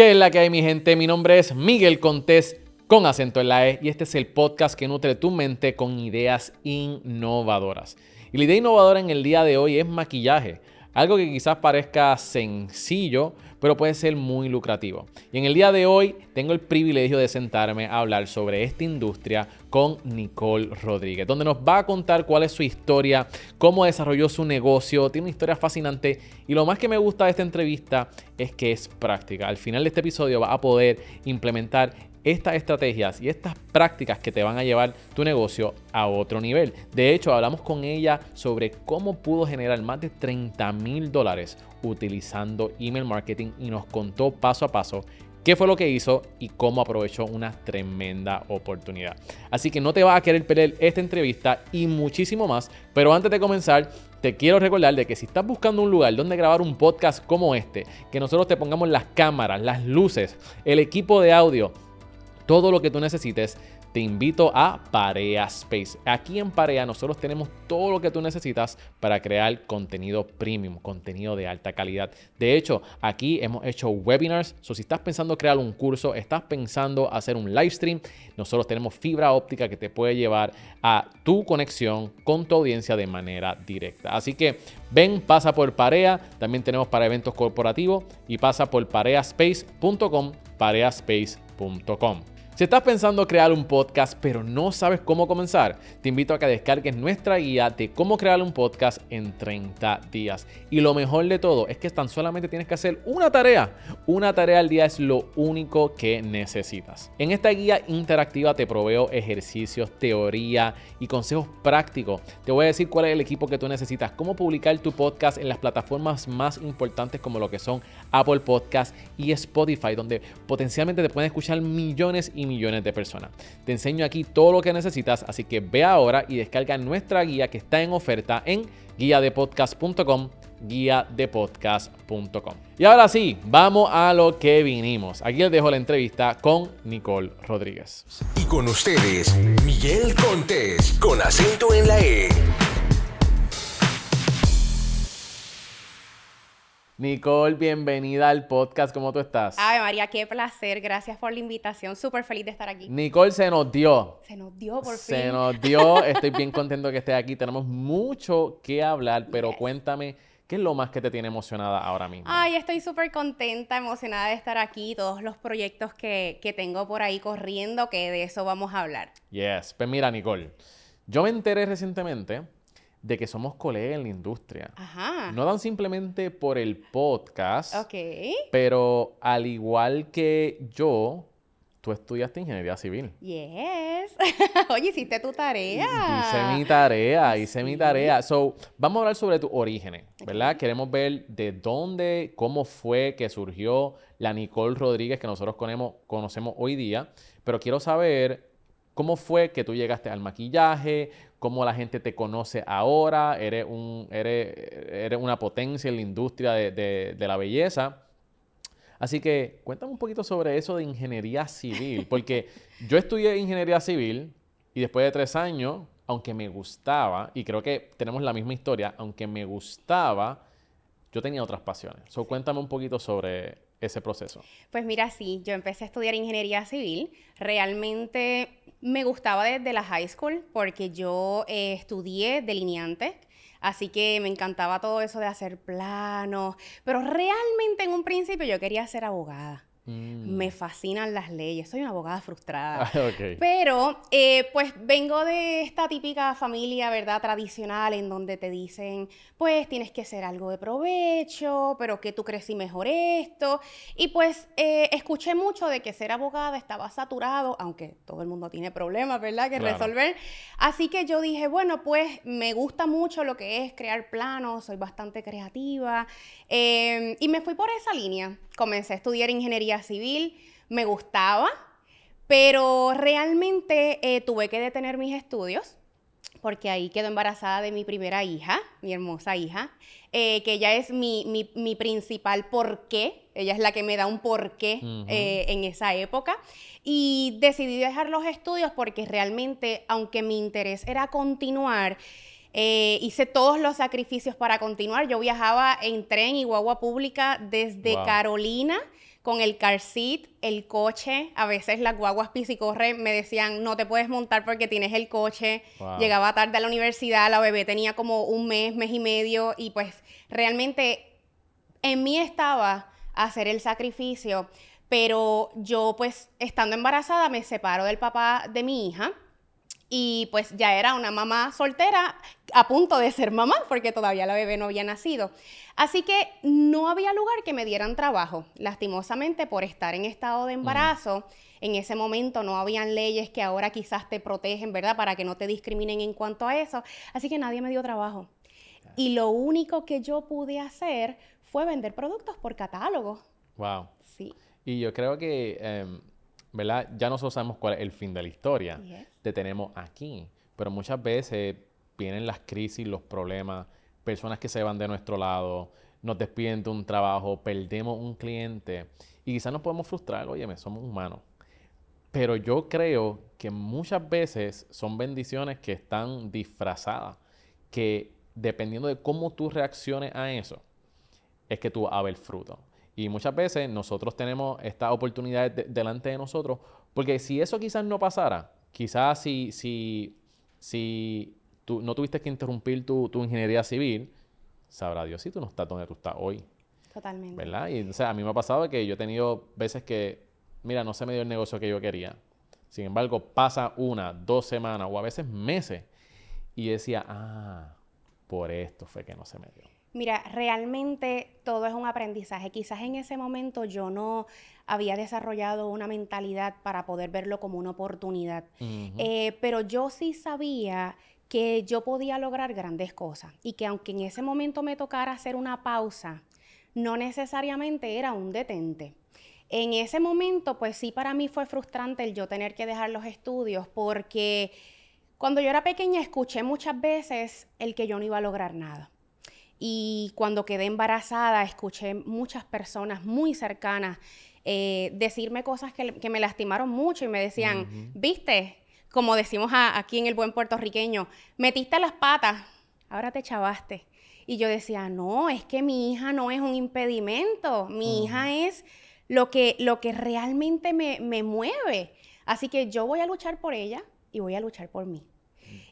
¿Qué es la que hay, mi gente? Mi nombre es Miguel Contés con acento en la E y este es el podcast que nutre tu mente con ideas innovadoras. Y la idea innovadora en el día de hoy es maquillaje, algo que quizás parezca sencillo, pero puede ser muy lucrativo. Y en el día de hoy tengo el privilegio de sentarme a hablar sobre esta industria con Nicole Rodríguez, donde nos va a contar cuál es su historia, cómo desarrolló su negocio, tiene una historia fascinante y lo más que me gusta de esta entrevista es que es práctica. Al final de este episodio va a poder implementar estas estrategias y estas prácticas que te van a llevar tu negocio a otro nivel. De hecho, hablamos con ella sobre cómo pudo generar más de 30 mil dólares utilizando email marketing y nos contó paso a paso qué fue lo que hizo y cómo aprovechó una tremenda oportunidad. Así que no te vas a querer perder esta entrevista y muchísimo más. Pero antes de comenzar, te quiero recordar de que si estás buscando un lugar donde grabar un podcast como este, que nosotros te pongamos las cámaras, las luces, el equipo de audio, todo lo que tú necesites, te invito a Parea Space. Aquí en Parea nosotros tenemos todo lo que tú necesitas para crear contenido premium, contenido de alta calidad. De hecho, aquí hemos hecho webinars. So, si estás pensando crear un curso, estás pensando hacer un live stream, nosotros tenemos fibra óptica que te puede llevar a tu conexión con tu audiencia de manera directa. Así que ven, pasa por Parea. También tenemos para eventos corporativos y pasa por pareaspace.com, pareaspace.com. Si estás pensando crear un podcast pero no sabes cómo comenzar, te invito a que descargues nuestra guía de cómo crear un podcast en 30 días. Y lo mejor de todo es que tan solamente tienes que hacer una tarea. Una tarea al día es lo único que necesitas. En esta guía interactiva te proveo ejercicios, teoría y consejos prácticos. Te voy a decir cuál es el equipo que tú necesitas, cómo publicar tu podcast en las plataformas más importantes como lo que son Apple Podcast y Spotify, donde potencialmente te pueden escuchar millones y millones de personas. Te enseño aquí todo lo que necesitas, así que ve ahora y descarga nuestra guía que está en oferta en guiadepodcast.com guiadepodcast.com. Y ahora sí, vamos a lo que vinimos. Aquí les dejo la entrevista con Nicole Rodríguez. Y con ustedes, Miguel Contés, con acento en la E. Nicole, bienvenida al podcast. ¿Cómo tú estás? Ay, María, qué placer. Gracias por la invitación. Súper feliz de estar aquí. Nicole se nos dio. Se nos dio por Se fin. nos dio. Estoy bien contento que estés aquí. Tenemos mucho que hablar, pero Yes. cuéntame, ¿qué es lo más que te tiene emocionada ahora mismo? Ay, estoy súper contenta, emocionada de estar aquí. Todos los proyectos que, que tengo por ahí corriendo, que de eso vamos a hablar. Yes. Pues mira, Nicole, yo me enteré recientemente de que somos colegas en la industria. Ajá. No tan simplemente por el podcast, Ok. pero al igual que yo, tú estudiaste ingeniería civil. Yes. Oye, hiciste tu tarea. Hice mi tarea, hice mi tarea. So, vamos a hablar sobre tus orígenes, ¿verdad? Queremos ver de dónde, cómo fue que surgió la Nicole Rodríguez que nosotros conocemos hoy día, pero quiero saber cómo fue que tú llegaste al maquillaje, cómo la gente te conoce ahora, eres, un, eres, eres una potencia en la industria de, de- de la belleza. Así que cuéntame un poquito sobre eso de ingeniería civil, porque yo estudié ingeniería civil y después de tres años, aunque me gustaba, y creo que tenemos la misma historia, aunque me gustaba, yo tenía otras pasiones. So, cuéntame un poquito sobre ese proceso. Pues mira, sí, yo empecé a estudiar ingeniería civil. Realmente me gustaba desde la high school porque yo eh, estudié delineante. Así que me encantaba todo eso de hacer planos. Pero realmente en un principio yo quería ser abogada. Mm. Me fascinan las leyes. Soy una abogada frustrada. Ah. Pero, eh, pues vengo de esta típica familia, ¿verdad? Tradicional, en donde te dicen, pues tienes que hacer algo de provecho, pero que tú crecí mejor esto. Y pues eh, escuché mucho de que ser abogada estaba saturado, aunque todo el mundo tiene problemas, ¿verdad? Que Claro. resolver. Así que yo dije, bueno, pues me gusta mucho lo que es crear planos, soy bastante creativa. eh, y me fui por esa línea. Comencé a estudiar ingeniería civil, me gustaba, pero realmente eh, tuve que detener mis estudios porque ahí quedó embarazada de mi primera hija, mi hermosa hija, eh, que ella es mi, mi- mi principal porqué, ella es la que me da un porqué eh, en esa época. Y decidí dejar los estudios porque realmente, aunque mi interés era continuar, eh, hice todos los sacrificios para continuar. Yo viajaba en tren y guagua pública desde Wow. Carolina con el car seat, el coche, a veces las guaguas corre me decían, no te puedes montar porque tienes el coche. Llegaba tarde a la universidad, la bebé tenía como un mes, mes y medio, y pues realmente en mí estaba hacer el sacrificio, pero yo pues estando embarazada me separo del papá de mi hija y pues ya era una mamá soltera a punto de ser mamá porque todavía la bebé no había nacido. Así que no había lugar que me dieran trabajo. Lastimosamente por estar en estado de embarazo, en ese momento no habían leyes que ahora quizás te protegen, ¿verdad? Para que no te discriminen en cuanto a eso. Así que nadie me dio trabajo. Y lo único que yo pude hacer fue vender productos por catálogo. Wow. Sí. Y yo creo que em, ¿verdad? Ya nosotros sabemos cuál es el fin de la historia. Te tenemos aquí. Pero muchas veces vienen las crisis, los problemas, personas que se van de nuestro lado, nos despiden de un trabajo, perdemos un cliente y quizás nos podemos frustrar, oye, somos humanos. Pero yo creo que muchas veces son bendiciones que están disfrazadas, que dependiendo de cómo tú reacciones a eso, es que tú vas a ver fruto. Y muchas veces nosotros tenemos esta oportunidad delante de nosotros, porque si eso quizás no pasara, quizás si, si, si tú no tuviste que interrumpir tu, tu ingeniería civil, sabrá Dios si tú no estás donde tú estás hoy. Totalmente. ¿Verdad? Y o sea, a mí me ha pasado que yo he tenido veces que, mira, no se me dio el negocio que yo quería. Sin embargo, pasa una, dos semanas o a veces meses y decía, ah, por esto fue que no se me dio. Mira, realmente todo es un aprendizaje. Quizás en ese momento yo no había desarrollado una mentalidad para poder verlo como una oportunidad, eh, pero yo sí sabía que yo podía lograr grandes cosas y que aunque en ese momento me tocara hacer una pausa, no necesariamente era un detente. En ese momento, pues sí, para mí fue frustrante el yo tener que dejar los estudios porque cuando yo era pequeña escuché muchas veces el que yo no iba a lograr nada y cuando quedé embarazada, escuché muchas personas muy cercanas eh, decirme cosas que, me lastimaron mucho y me decían, viste, como decimos aquí en el buen puertorriqueño, metiste las patas, ahora te chavaste. Y yo decía, no, es que mi hija no es un impedimento, mi hija es lo que, lo que realmente me, me mueve. Así que yo voy a luchar por ella y voy a luchar por mí.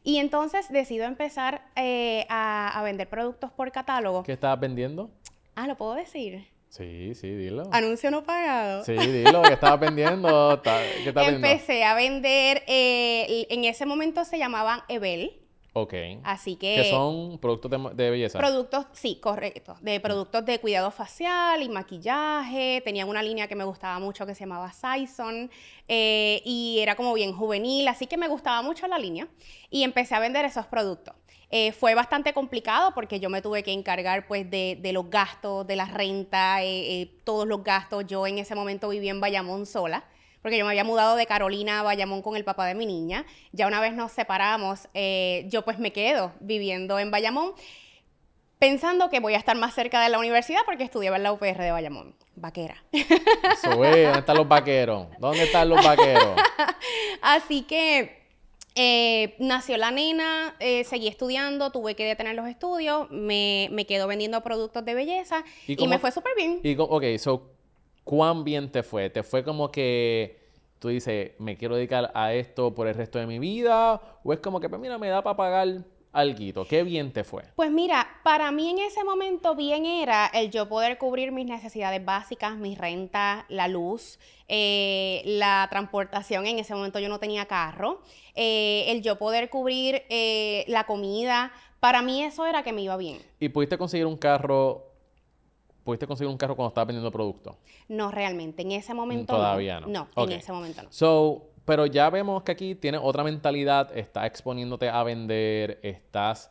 Y entonces decido empezar eh, a, vender productos por catálogo. ¿Qué estabas vendiendo? Ah, ¿lo puedo decir? Sí, sí, dilo. Anuncio no pagado. Sí, dilo, ¿qué estabas vendiendo? ¿Qué Empecé a vender, eh, en ese momento se llamaban Evel. Ok. Así que... Que son productos de, belleza. Productos, sí, correcto. De productos de cuidado facial y maquillaje. Tenían una línea que me gustaba mucho que se llamaba Saison. Eh, y era como bien juvenil, así que me gustaba mucho la línea. Y empecé a vender esos productos. Eh, fue bastante complicado porque yo me tuve que encargar pues de, los gastos, de la renta, eh, todos los gastos. Yo en ese momento vivía en Bayamón sola porque yo me había mudado de Carolina a Bayamón con el papá de mi niña. Ya una vez nos separamos, eh, yo pues me quedo viviendo en Bayamón pensando que voy a estar más cerca de la universidad porque estudiaba en la UPR de Bayamón. Vaquera. Eso ¿dónde están los vaqueros? ¿Dónde están los vaqueros? Así que eh, nació la nena, eh, seguí estudiando, tuve que detener los estudios, me, me quedo vendiendo productos de belleza y, me fue súper bien. Y, ok, so, ¿cuán bien te fue? ¿Te fue como que tú dices, me quiero dedicar a esto por el resto de mi vida? ¿O es como que, pues mira, me da para pagar algo? ¿Qué bien te fue? Pues mira, para mí en ese momento bien era el yo poder cubrir mis necesidades básicas, mi renta, la luz, eh, la transportación. En ese momento yo no tenía carro. Eh, el yo poder cubrir eh, la comida. Para mí eso era que me iba bien. ¿Y pudiste conseguir un carro ¿Pudiste conseguir un carro cuando estabas vendiendo productos? No, realmente. En ese momento Todavía no. No, en ese momento no. So, pero ya vemos que aquí tienes otra mentalidad, estás exponiéndote a vender, estás...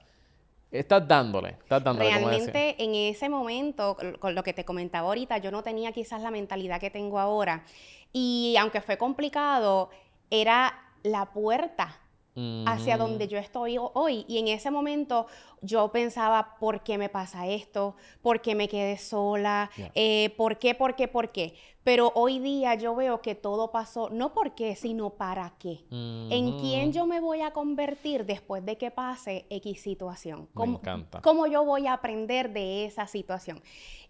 Estás dándole, estás dándole. Realmente en ese momento, con lo que te comentaba ahorita, yo no tenía quizás la mentalidad que tengo ahora. Y aunque fue complicado, era la puerta hacia donde yo estoy hoy. Y en ese momento yo pensaba, ¿por qué me pasa esto? ¿Por qué me quedé sola? Eh, ¿Por qué? ¿Por qué? ¿Por qué? Pero hoy día yo veo que todo pasó, no por qué, sino para qué. ¿En quién yo me voy a convertir después de que pase X situación? ¿Cómo, me encanta. ¿Cómo yo voy a aprender de esa situación?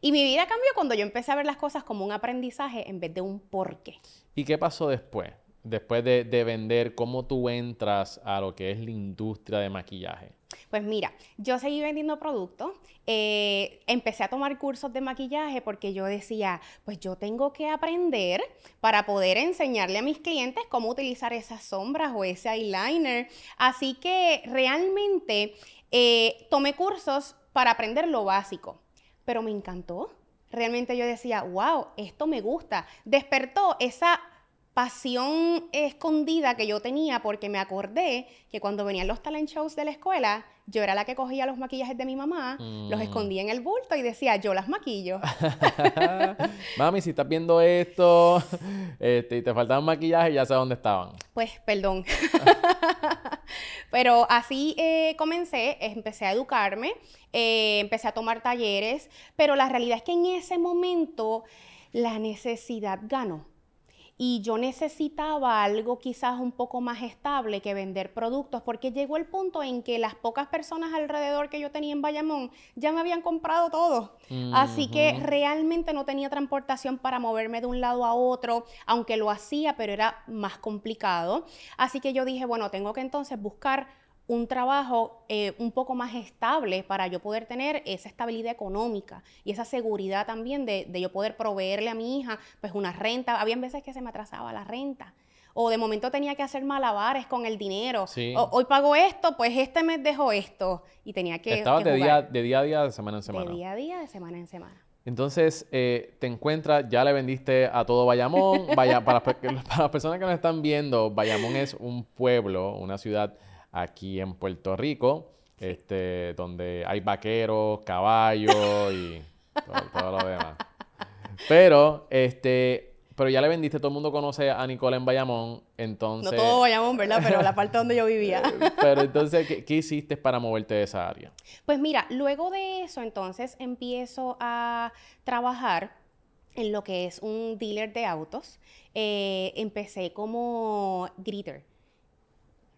Y mi vida cambió cuando yo empecé a ver las cosas como un aprendizaje en vez de un por qué. ¿Y qué pasó después? Después de, vender, ¿cómo tú entras a lo que es la industria de maquillaje? Pues mira, yo seguí vendiendo productos, eh, empecé a tomar cursos de maquillaje porque yo decía, pues yo tengo que aprender para poder enseñarle a mis clientes cómo utilizar esas sombras o ese eyeliner. Así que realmente eh, tomé cursos para aprender lo básico, pero me encantó. Realmente yo decía, wow, esto me gusta. Despertó esa pasión escondida que yo tenía porque me acordé que cuando venían los talent shows de la escuela, yo era la que cogía los maquillajes de mi mamá, los mm. escondía en el bulto y decía, yo las maquillo. Mami, si estás viendo esto este, y te faltaban maquillaje, ya sé dónde estaban. Pues, perdón. Pero así eh, comencé, empecé a educarme, eh, empecé a tomar talleres, pero la realidad es que en ese momento la necesidad ganó y yo necesitaba algo quizás un poco más estable que vender productos, porque llegó el punto en que las pocas personas alrededor que yo tenía en Bayamón ya me habían comprado todo. Así que realmente no tenía transportación para moverme de un lado a otro, aunque lo hacía, pero era más complicado. Así que yo dije, bueno, tengo que entonces buscar un trabajo eh, un poco más estable para yo poder tener esa estabilidad económica y esa seguridad también de, yo poder proveerle a mi hija pues una renta. Habían veces que se me atrasaba la renta o de momento tenía que hacer malabares con el dinero. hoy pago esto, pues este mes dejo esto y tenía que... Estaba de, día, de día a día, de semana en semana. De día a día, de semana en semana. Entonces, eh, te encuentras, ya le vendiste a todo Bayamón. Vaya, para, para las personas que nos están viendo, Bayamón es un pueblo, una ciudad aquí en Puerto Rico, este, donde hay vaqueros, caballos y todo, lo demás. Pero, este, pero ya le vendiste, todo el mundo conoce a Nicole en Bayamón, entonces... No todo Bayamón, ¿verdad? Pero la parte donde yo vivía. pero entonces, ¿qué, hiciste para moverte de esa área? Pues mira, luego de eso, entonces empiezo a trabajar en lo que es un dealer de autos. Eh, empecé como greeter.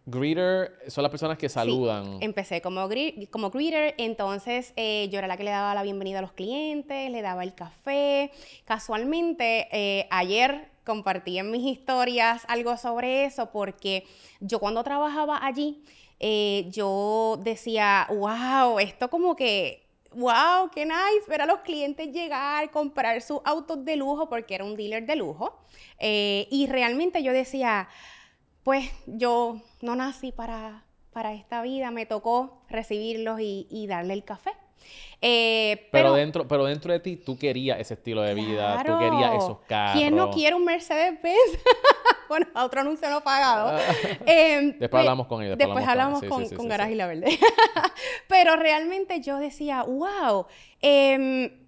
Greeter son las personas que saludan. empecé como, como greeter, entonces eh, yo era la que le daba la bienvenida a los clientes, le daba el café. Casualmente, eh, ayer compartí en mis historias algo sobre eso porque yo cuando trabajaba allí, eh, yo decía, wow, esto como que wow, qué nice ver a los clientes llegar, comprar sus autos de lujo, porque era un dealer de lujo. y realmente yo decía, pues yo no nací para, para esta vida, me tocó recibirlos y, darle el café. Eh, pero, dentro, pero dentro de ti tú querías ese estilo de vida, tú querías esos carros. ¿Quién no quiere un Mercedes-Benz? bueno, otro anuncio no pagado. Ah. Em, después hablamos con ellos. Después, hablamos con, con, Garage y La Verde. pero realmente yo decía, wow, em,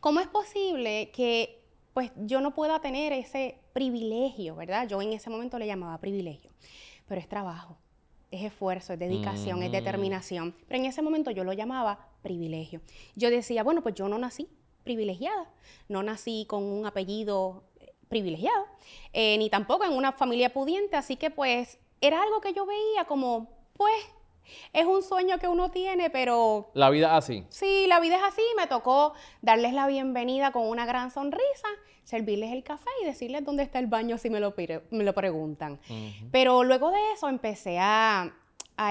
¿cómo es posible que pues yo no pueda tener ese privilegio, ¿verdad? Yo en ese momento le llamaba privilegio, pero es trabajo, es esfuerzo, es dedicación, es mm. determinación. Pero en ese momento yo lo llamaba privilegio. Yo decía, bueno, pues yo no nací privilegiada, no nací con un apellido eh, privilegiado, eh, ni tampoco en una familia pudiente, así que pues era algo que yo veía como, pues es un sueño que uno tiene, pero... La vida es así. Sí, la vida es así. Me tocó darles la bienvenida con una gran sonrisa, servirles el café y decirles dónde está el baño si me lo, me lo preguntan. Pero luego de eso empecé a,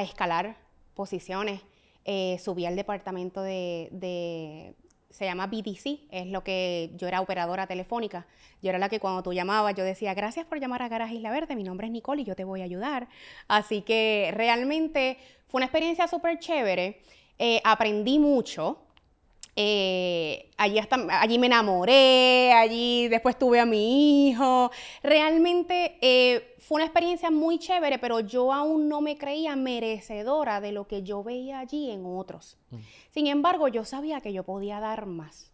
escalar posiciones. Eh, subí al departamento de, se llama BDC, es lo que yo era operadora telefónica. Yo era la que cuando tú llamabas, yo decía, gracias por llamar a Garage Isla Verde, mi nombre es Nicole y yo te voy a ayudar. Así que realmente fue una experiencia súper chévere, eh, aprendí mucho. Eh, allí, hasta, allí me enamoré, allí después tuve a mi hijo. Realmente eh, fue una experiencia muy chévere, pero yo aún no me creía merecedora de lo que yo veía allí en otros. Mm. Sin embargo, yo sabía que yo podía dar más.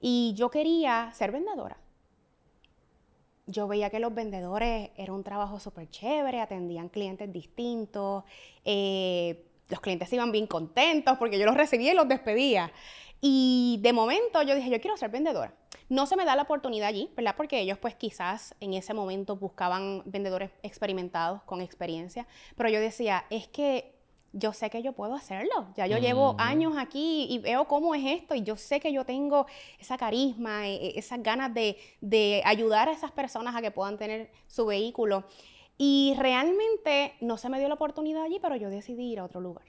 Y yo quería ser vendedora. yo veía que los vendedores era un trabajo súper chévere, atendían clientes distintos, eh, los clientes iban bien contentos porque yo los recibía y los despedía. Y de momento yo dije, yo quiero ser vendedora. No se me da la oportunidad allí, ¿verdad? Porque ellos pues quizás en ese momento buscaban vendedores experimentados con experiencia, pero yo decía, es que yo sé que yo puedo hacerlo. Ya yo llevo años aquí y veo cómo es esto y yo sé que yo tengo esa carisma, e, e, esas ganas de, de, ayudar a esas personas a que puedan tener su vehículo. Y realmente no se me dio la oportunidad allí, pero yo decidí ir a otro lugar.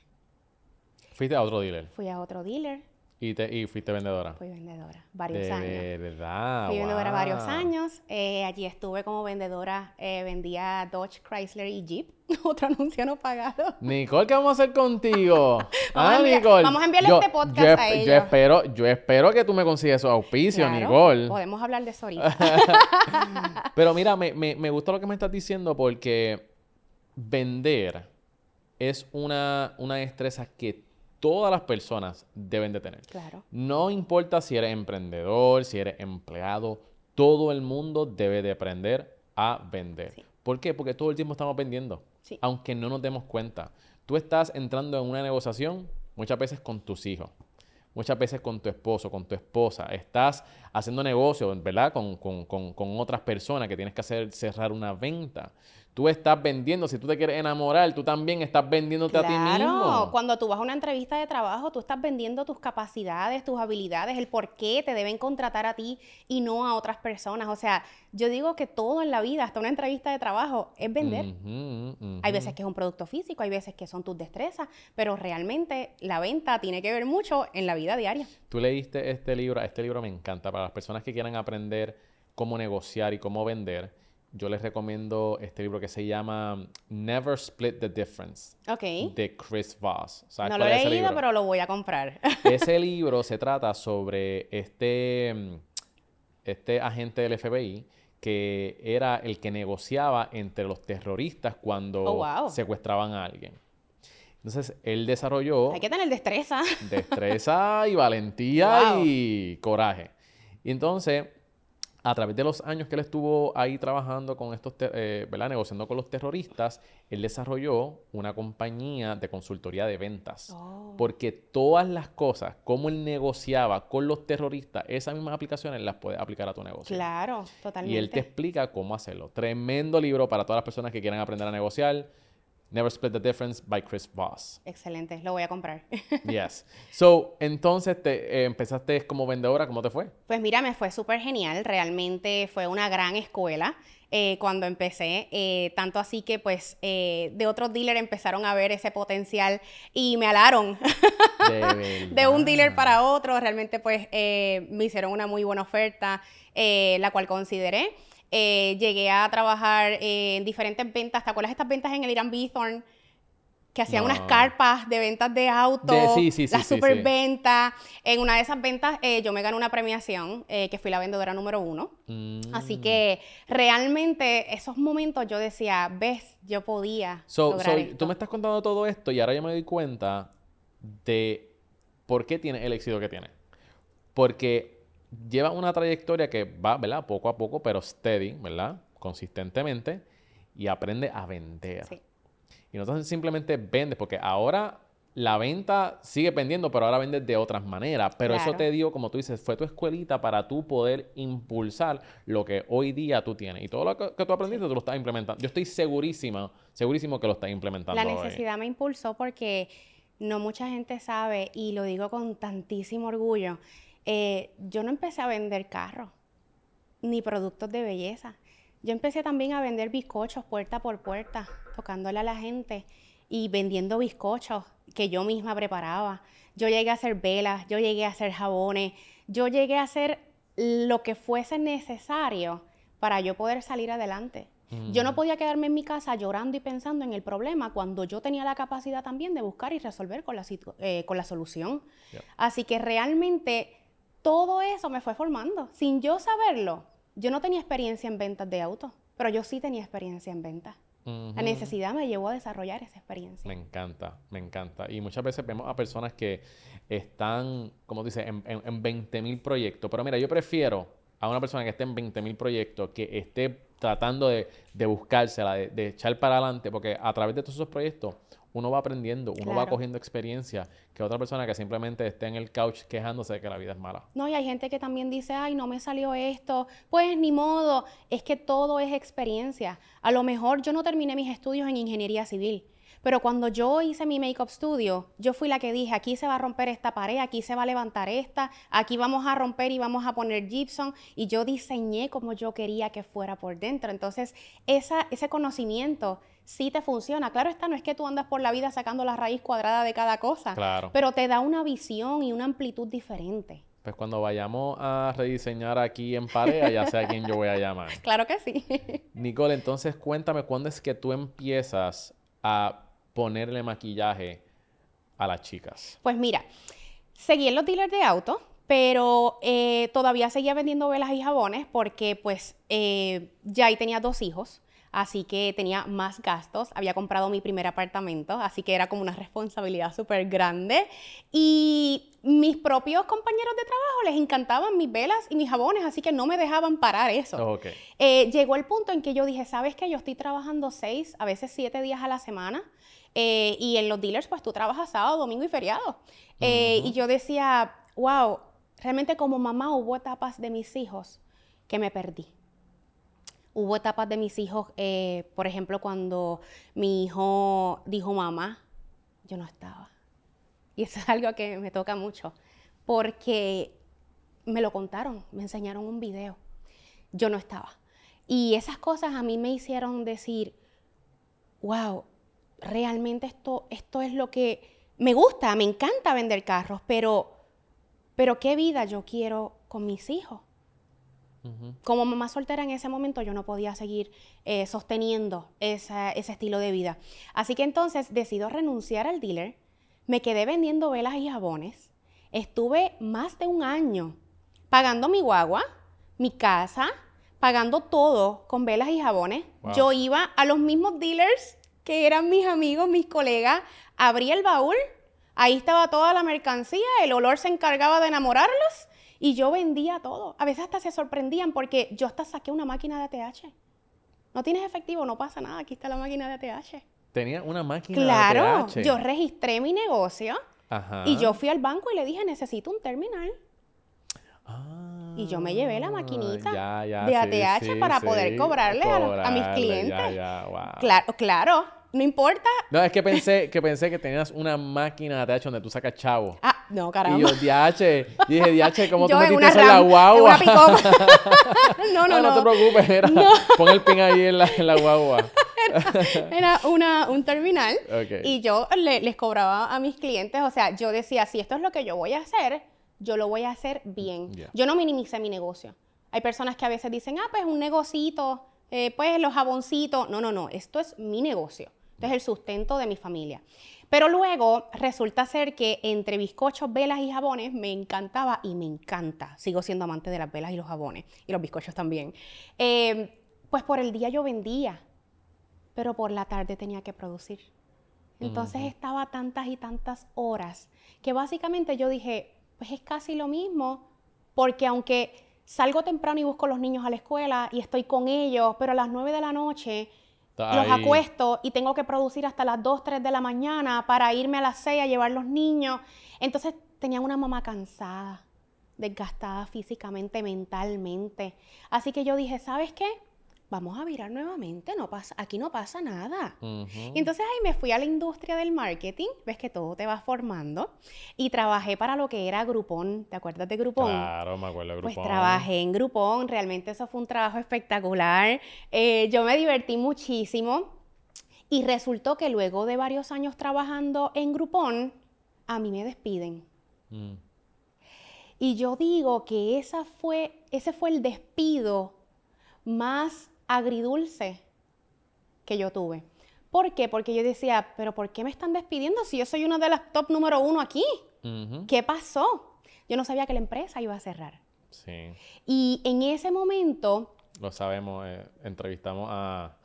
¿Fuiste a otro dealer? Fui a otro dealer. ¿Y, te, y fuiste vendedora? Fui vendedora, varios años. De verdad. Fui vendedora varios años. Eh, allí estuve como vendedora, eh, vendía Dodge, Chrysler y Jeep. Otro anuncio no pagado. Nicole, ¿qué vamos a hacer contigo? ah, Nicole. Vamos a enviarle este podcast a ellos. Yo espero, yo espero que tú me consigas esos auspicios, Nicole. Podemos hablar de eso ahorita. Pero mira, me, me, me gusta lo que me estás diciendo porque vender es una, una destreza que todas las personas deben de tener. Claro. No importa si eres emprendedor, si eres empleado, todo el mundo debe de aprender a vender. ¿Por qué? Porque todo el tiempo estamos vendiendo, aunque no nos demos cuenta. Tú estás entrando en una negociación muchas veces con tus hijos, muchas veces con tu esposo, con tu esposa. Estás haciendo negocio, ¿verdad? Con, con, con, con otras personas que tienes que hacer cerrar una venta tú estás vendiendo. Si tú te quieres enamorar, tú también estás vendiéndote a ti mismo. Claro, cuando tú vas a una entrevista de trabajo, tú estás vendiendo tus capacidades, tus habilidades, el por qué te deben contratar a ti y no a otras personas. O sea, yo digo que todo en la vida, hasta una entrevista de trabajo, es vender. Hay veces que es un producto físico, hay veces que son tus destrezas, pero realmente la venta tiene que ver mucho en la vida diaria. Tú leíste este libro, este libro me encanta para las personas que quieran aprender cómo negociar y cómo vender yo les recomiendo este libro que se llama Never Split the Difference. De Chris Voss. No lo he leído, pero lo voy a comprar. ese libro se trata sobre este, este agente del FBI que era el que negociaba entre los terroristas cuando oh, secuestraban a alguien. Entonces, él desarrolló... Hay que tener destreza. Destreza y valentía y coraje. Y entonces, a través de los años que él estuvo ahí trabajando con estos, eh, ¿verdad? Negociando con los terroristas, él desarrolló una compañía de consultoría de ventas. Oh. Porque todas las cosas, como él negociaba con los terroristas, esas mismas aplicaciones las puede aplicar a tu negocio. Claro, totalmente. Y él te explica cómo hacerlo. Tremendo libro para todas las personas que quieran aprender a negociar. Never Split the Difference by Chris Voss. Excelente, lo voy a comprar. yes. So, entonces te eh, empezaste como vendedora, ¿cómo te fue? Pues mira, me fue súper genial, realmente fue una gran escuela. Eh, cuando empecé, eh, tanto así que pues de otros dealers empezaron a ver ese potencial y me alaron de, de un dealer para otro, realmente pues me hicieron una muy buena oferta, la cual consideré. Eh, llegué a trabajar en diferentes ventas. ¿Te acuerdas estas ventas en el Irán Bithorn? Que hacían unas carpas de ventas de autos, sí, sí, la superventa. En una de esas ventas eh, yo me gané una premiación, eh, que fui la vendedora número uno. Así mm. que realmente esos momentos yo decía, ves, yo podía. Tú me estás contando todo esto y ahora yo me doy cuenta de por qué tiene el éxito que tiene. Porque lleva una trayectoria que va, ¿verdad? Poco a poco, pero steady, ¿verdad? Consistentemente y aprende a vender. Y no simplemente vendes, porque ahora la venta sigue vendiendo, pero ahora vendes de otras maneras. Pero eso te dio, como tú dices, fue tu escuelita para tú poder impulsar lo que hoy día tú tienes. Y todo lo que, tú aprendiste, tú lo estás implementando. Yo estoy segurísima, segurísimo que lo estás implementando. La necesidad me impulsó porque no mucha gente sabe, y lo digo con tantísimo orgullo, eh, yo no empecé a vender carros ni productos de belleza. Yo empecé también a vender bizcochos puerta por puerta, tocándole a la gente y vendiendo bizcochos que yo misma preparaba. Yo llegué a hacer velas, yo llegué a hacer jabones, yo llegué a hacer lo que fuese necesario para yo poder salir adelante. Yo no mm. podía quedarme en mi casa llorando y pensando en el problema cuando yo tenía la capacidad también de buscar y resolver con la, eh, con la solución. Así que realmente todo eso me fue formando. Sin yo saberlo, yo no tenía experiencia en ventas de autos, pero yo sí tenía experiencia en ventas. La necesidad me llevó a desarrollar esa experiencia. Me encanta, me encanta. Y muchas veces vemos a personas que están, como dice, en, en, 20 mil proyectos. Pero mira, yo prefiero a una persona que esté en 20.000 proyectos, que esté tratando de, de buscársela, de, de echar para adelante, porque a través de todos esos proyectos uno va aprendiendo, uno va cogiendo experiencia, que otra persona que simplemente esté en el couch quejándose de que la vida es mala. No, y hay gente que también dice, ay, no me salió esto. Pues ni modo, es que todo es experiencia. A lo mejor yo no terminé mis estudios en ingeniería civil, pero cuando yo hice mi make-up studio, yo fui la que dije, aquí se va a romper esta pared, aquí se va a levantar esta, aquí vamos a romper y vamos a poner gypsum, y yo diseñé como yo quería que fuera por dentro. Entonces, esa, ese conocimiento sí te funciona. Claro está, no es que tú andas por la vida sacando la raíz cuadrada de cada cosa, Claro. pero te da una visión y una amplitud diferente. Pues cuando vayamos a rediseñar aquí en pareja, ya sé a quién yo voy a llamar. Claro que sí. Nicole, entonces cuéntame cuándo es que tú empiezas a ponerle maquillaje a las chicas. Pues mira, seguí en los dealers de auto, pero eh, todavía seguía vendiendo velas y jabones porque pues eh, ya ahí tenía dos hijos, así que tenía más gastos. Había comprado mi primer apartamento, así que era como una responsabilidad súper grande. Y mis propios compañeros de trabajo les encantaban mis velas y mis jabones, así que no me dejaban parar eso. Ok. Eh, llegó el punto en que yo dije, ¿sabes qué? Yo estoy trabajando seis, a veces siete días a la semana. eh, y en los dealers, pues tú trabajas sábado, domingo y feriado. Eh, Y yo decía, wow, realmente como mamá hubo etapas de mis hijos que me perdí. Hubo etapas de mis hijos, eh, por ejemplo, cuando mi hijo dijo mamá, yo no estaba. Y eso es algo que me toca mucho, porque me lo contaron, me enseñaron un video yo no estaba. Y esas cosas a mí me hicieron decir, wow, realmente esto, esto es lo que me gusta, me encanta vender carros, pero, pero ¿qué vida yo quiero con mis hijos? Como mamá soltera en ese momento yo no podía seguir eh, sosteniendo esa- ese estilo de vida. Así que entonces decido renunciar al dealer, me quedé vendiendo velas y jabones, estuve más de un año pagando mi guagua, mi casa, pagando todo con velas y jabones. Wow. Yo iba a los mismos dealers que eran mis amigos, mis colegas, abrí el baúl, ahí estaba toda la mercancía, el olor se encargaba de enamorarlos y yo vendía todo. A veces hasta se sorprendían porque yo hasta saqué una máquina de ATH. No tienes efectivo, no pasa nada, aquí está la máquina de ATH. Tenía una máquina Claro, ATH. yo registré mi negocio Ajá. y yo fui al banco y le dije, necesito un terminal. Y yo me llevé la Ah, maquinita ya, ya, de ATH sí, para sí, poder cobrarle a, los- a mis clientes. Ya, ya, wow. Claro, claro, no importa. No, es que pensé que pensé que tenías una máquina de ATH donde tú sacas chavo. Ah, no, Y caramba. yo, DH, dije, DH, ¿cómo tú Yo en metiste eso en la Ram, en guagua? una no, no, Ah, no. no te preocupes, era, pon el pin ahí en la, en la guagua. Era una, un terminal. Ok. Y yo le- les cobraba a mis clientes, o sea, yo decía, si esto es lo que yo voy a hacer, yo lo voy a hacer bien. Yo no minimicé mi negocio. Hay personas que a veces dicen, ah, pues un negocito, eh, pues los jaboncitos. No, no, no, esto es mi negocio. Esto es el sustento de mi familia. Pero luego resulta ser que entre bizcochos, velas y jabones me encantaba y me encanta. Sigo siendo amante de las velas y los jabones y los bizcochos también. Eh, pues por el día yo vendía, pero por la tarde tenía que producir. Entonces estaba tantas y tantas horas que básicamente yo dije, pues es casi lo mismo, porque aunque salgo temprano y busco a los niños a la escuela y estoy con ellos, pero a las 9 de la noche Los acuesto y tengo que producir hasta las 2, 3 de la mañana para irme a las 6 a llevar los niños. Entonces tenía una mamá cansada, desgastada físicamente, mentalmente. Así que yo dije, ¿sabes qué? Vamos a virar nuevamente, no pasa, aquí no pasa nada. Y entonces ahí me fui a la industria del marketing, ves que todo te va formando, y trabajé para lo que era Groupon, ¿te acuerdas de Groupon? Claro, me acuerdo del Pues grupo. trabajé en Groupon, realmente eso fue un trabajo espectacular. Eh, yo me divertí muchísimo y resultó que luego de varios años trabajando en Groupon, a mí me despiden. Mm. Y yo digo que esa fue, ese fue el despido más agridulce que yo tuve. ¿Por qué? Porque yo decía, pero ¿por qué me están despidiendo si yo soy una de las top número uno aquí? ¿Qué pasó? Yo no sabía que la empresa iba a cerrar. Sí, Y en ese momento, lo sabemos. eh, entrevistamos a,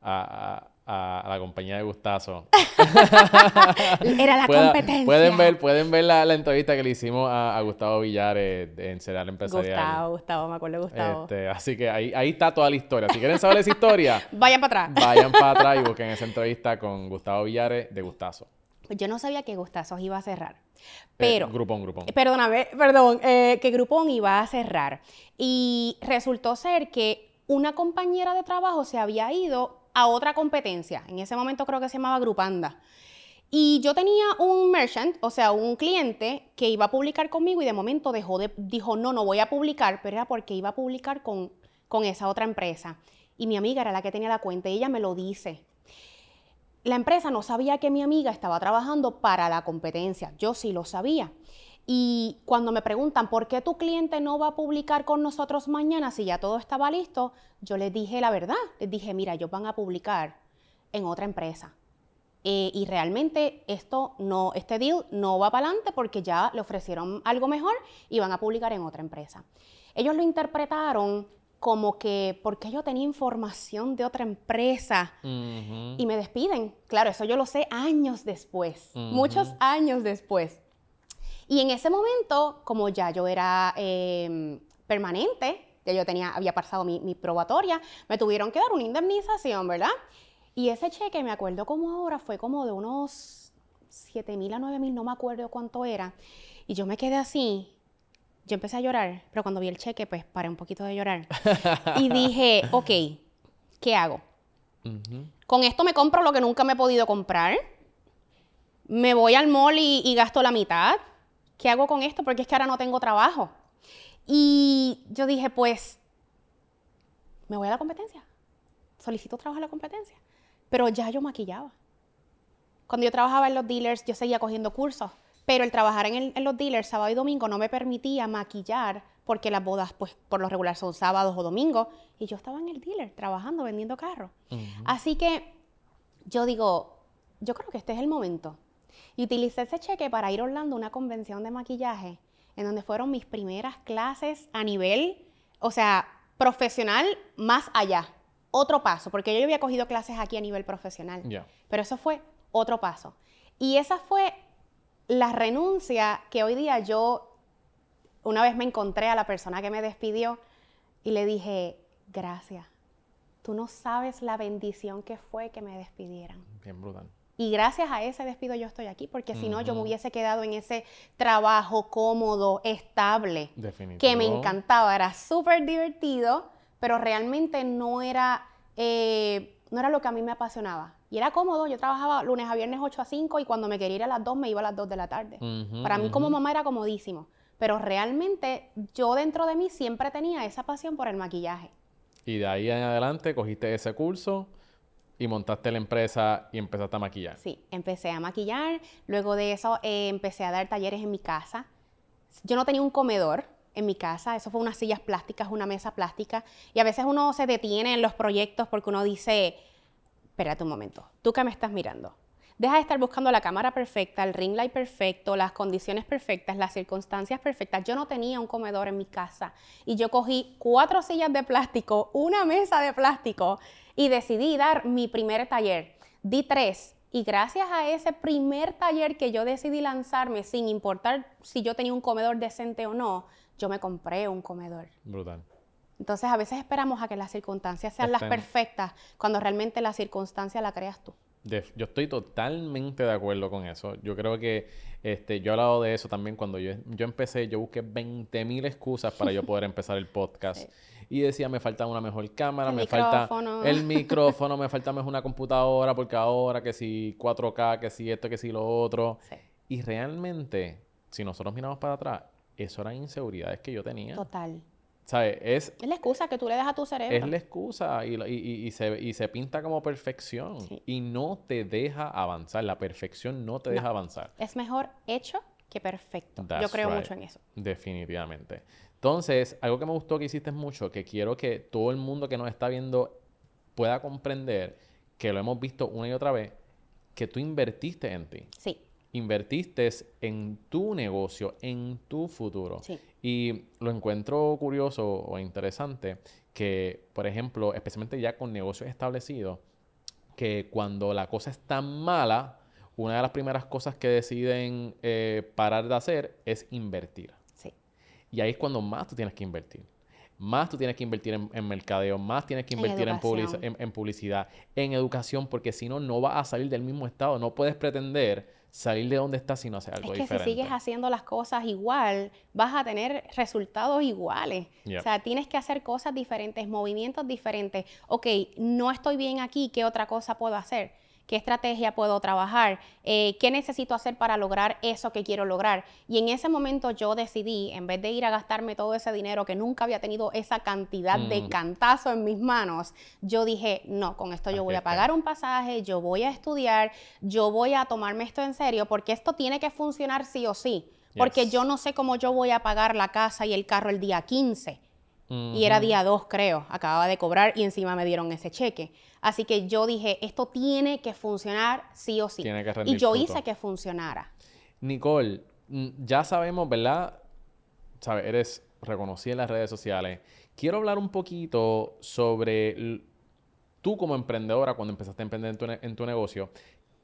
a, a- la compañía de Gustazo. Era la Pueda- competencia. Pueden ver, pueden ver la, la entrevista que le hicimos a, a Gustavo Villares en Cereal Empresarial. Gustavo, Gustavo, me acuerdo de Gustavo. Este, así que ahí, ahí está toda la historia. Si quieren saber esa historia, Vaya para atrás. vayan para atrás y busquen esa entrevista con Gustavo Villares de Gustazo. Pues yo no sabía que Gustazos iba a cerrar. Eh, Pero, grupón, grupón. eh, perdóname, perdón, eh, que Groupon iba a cerrar. Y resultó ser que una compañera de trabajo se había ido a otra competencia. En ese momento creo que se llamaba Grupanda. Y yo tenía un merchant, o sea, un cliente que iba a publicar conmigo y de momento dejó de, dijo, no, no voy a publicar, pero era porque iba a publicar con, con esa otra empresa. Y mi amiga era la que tenía la cuenta y ella me lo dice. La empresa no sabía que mi amiga estaba trabajando para la competencia. Yo sí lo sabía. Y cuando me preguntan por qué tu cliente no va a publicar con nosotros mañana si ya todo estaba listo, yo les dije la verdad. Les dije, mira, ellos van a publicar en otra empresa. Eh, y realmente esto no, este deal no va para adelante porque ya le ofrecieron algo mejor y van a publicar en otra empresa. Ellos lo interpretaron como que porque yo tenía información de otra empresa y me despiden. Claro, eso yo lo sé años después, muchos años después. Y en ese momento, como ya yo era eh, permanente, ya yo tenía, había pasado mi, mi probatoria, me tuvieron que dar una indemnización, ¿verdad? Y ese cheque, me acuerdo como ahora, fue como de unos 7 mil a 9 mil, no me acuerdo cuánto era. Y yo me quedé así. Yo empecé a llorar, pero cuando vi el cheque, pues paré un poquito de llorar. y dije, ok, ¿qué hago? Ujú. Con esto me compro lo que nunca me he podido comprar. Me voy al mall y, y gasto la mitad. ¿Qué hago con esto? Porque es que ahora no tengo trabajo. Y yo dije, pues, me voy a la competencia. Solicito trabajo en la competencia. Pero ya yo maquillaba. Cuando yo trabajaba en los dealers, yo seguía cogiendo cursos. Pero el trabajar en, el- en los dealers sábado y domingo no me permitía maquillar porque las bodas, pues, por lo regular son sábados o domingos. Y yo estaba en el dealer trabajando, vendiendo carros. Así que yo digo, yo creo que este es el momento. Y utilicé ese cheque para ir a Orlando a una convención de maquillaje, en donde fueron mis primeras clases a nivel, o sea, profesional más allá. Otro paso, porque yo había cogido clases aquí a nivel profesional. Ya. Pero eso fue otro paso. Y esa fue la renuncia que hoy día yo, una vez me encontré a la persona que me despidió y le dije, gracias. Tú no sabes la bendición que fue que me despidieran. Bien brutal. Y gracias a ese despido yo estoy aquí, porque si no yo me hubiese quedado en ese trabajo cómodo, estable, Definitivo. que me encantaba, era súper divertido, pero realmente no era, eh, no era lo que a mí me apasionaba. Y era cómodo, yo trabajaba lunes a viernes 8 a 5 y cuando me quería ir a las 2 me iba a las 2 de la tarde. Para mí como mamá era comodísimo, pero realmente yo dentro de mí siempre tenía esa pasión por el maquillaje. Y de ahí en adelante cogiste ese curso y montaste la empresa y empezaste a maquillar. Sí, empecé a maquillar, luego de eso eh, empecé a dar talleres en mi casa. Yo no tenía un comedor en mi casa, eso fue unas sillas plásticas, una mesa plástica, y a veces uno se detiene en los proyectos porque uno dice, espérate un momento, tú que me estás mirando, deja de estar buscando la cámara perfecta, el ring light perfecto, las condiciones perfectas, las circunstancias perfectas. Yo no tenía un comedor en mi casa y yo cogí cuatro sillas de plástico, una mesa de plástico y decidí dar mi primer taller. Di tres y gracias a ese primer taller que yo decidí lanzarme sin importar si yo tenía un comedor decente o no, yo me compré un comedor. Brutal. Entonces a veces esperamos a que las circunstancias sean las Estén- perfectas cuando realmente la circunstancia la creas tú. Yo estoy totalmente de acuerdo con eso. Yo creo que este, yo he hablado de eso también cuando yo, yo empecé, yo busqué 20.000 excusas para yo poder empezar el podcast. Y decía, me falta una mejor cámara, El me falta el micrófono, me falta mejor una computadora, porque ahora que si 4K, que si esto, que si lo otro. Sí. Y realmente, si nosotros miramos para atrás, eso eran inseguridades que yo tenía. Total. ¿Sabes? Es, Es la excusa que tú le das a tu cerebro. es la excusa y, y- y- se, y se pinta como perfección Sí. y no te deja avanzar. La perfección no te No. deja avanzar. Es mejor hecho que perfecto. Yo creo right. mucho en eso. Definitivamente. Entonces, algo que me gustó que hiciste mucho, que quiero que todo el mundo que nos está viendo pueda comprender, que lo hemos visto una y otra vez, que tú invertiste en ti. Sí, Invertiste en tu negocio, en tu futuro. Sí. Y lo encuentro curioso o interesante que, por ejemplo, especialmente ya con negocios establecidos, que cuando la cosa es tan mala, una de las primeras cosas que deciden eh, parar de hacer es invertir. Y ahí es cuando más tú tienes que invertir. Más tú tienes que invertir en, en mercadeo, más tienes que invertir en, publici- publicidad, en educación, porque si no, no vas a salir del mismo estado. No puedes pretender salir de donde estás si no haces algo Es que diferente. si sigues haciendo las cosas igual, vas a tener resultados iguales. O sea, tienes que hacer cosas diferentes, movimientos diferentes. Ok, no estoy bien aquí, ¿qué otra cosa puedo hacer? ¿Qué estrategia puedo trabajar? Eh, ¿Qué necesito hacer para lograr eso que quiero lograr? Y en ese momento yo decidí, en vez de ir a gastarme todo ese dinero que nunca había tenido esa cantidad de Mm. cantazo en mis manos, yo dije, no, con esto yo voy a pagar un pasaje, yo voy a estudiar, yo voy a tomarme esto en serio, porque esto tiene que funcionar sí o sí. Porque Yes. yo no sé cómo yo voy a pagar la casa y el carro el día 15. Y era día 2, creo. Acababa de cobrar y encima me dieron ese cheque. Así que yo dije, esto tiene que funcionar sí o sí. Tiene que y rendir yo fruto. hice que funcionara. Nicole, mm, ya sabemos, ¿verdad? Sabes, eres reconocida en las redes sociales. Quiero hablar un poquito sobre tú como emprendedora, cuando empezaste a emprender en tu, ne- en tu negocio.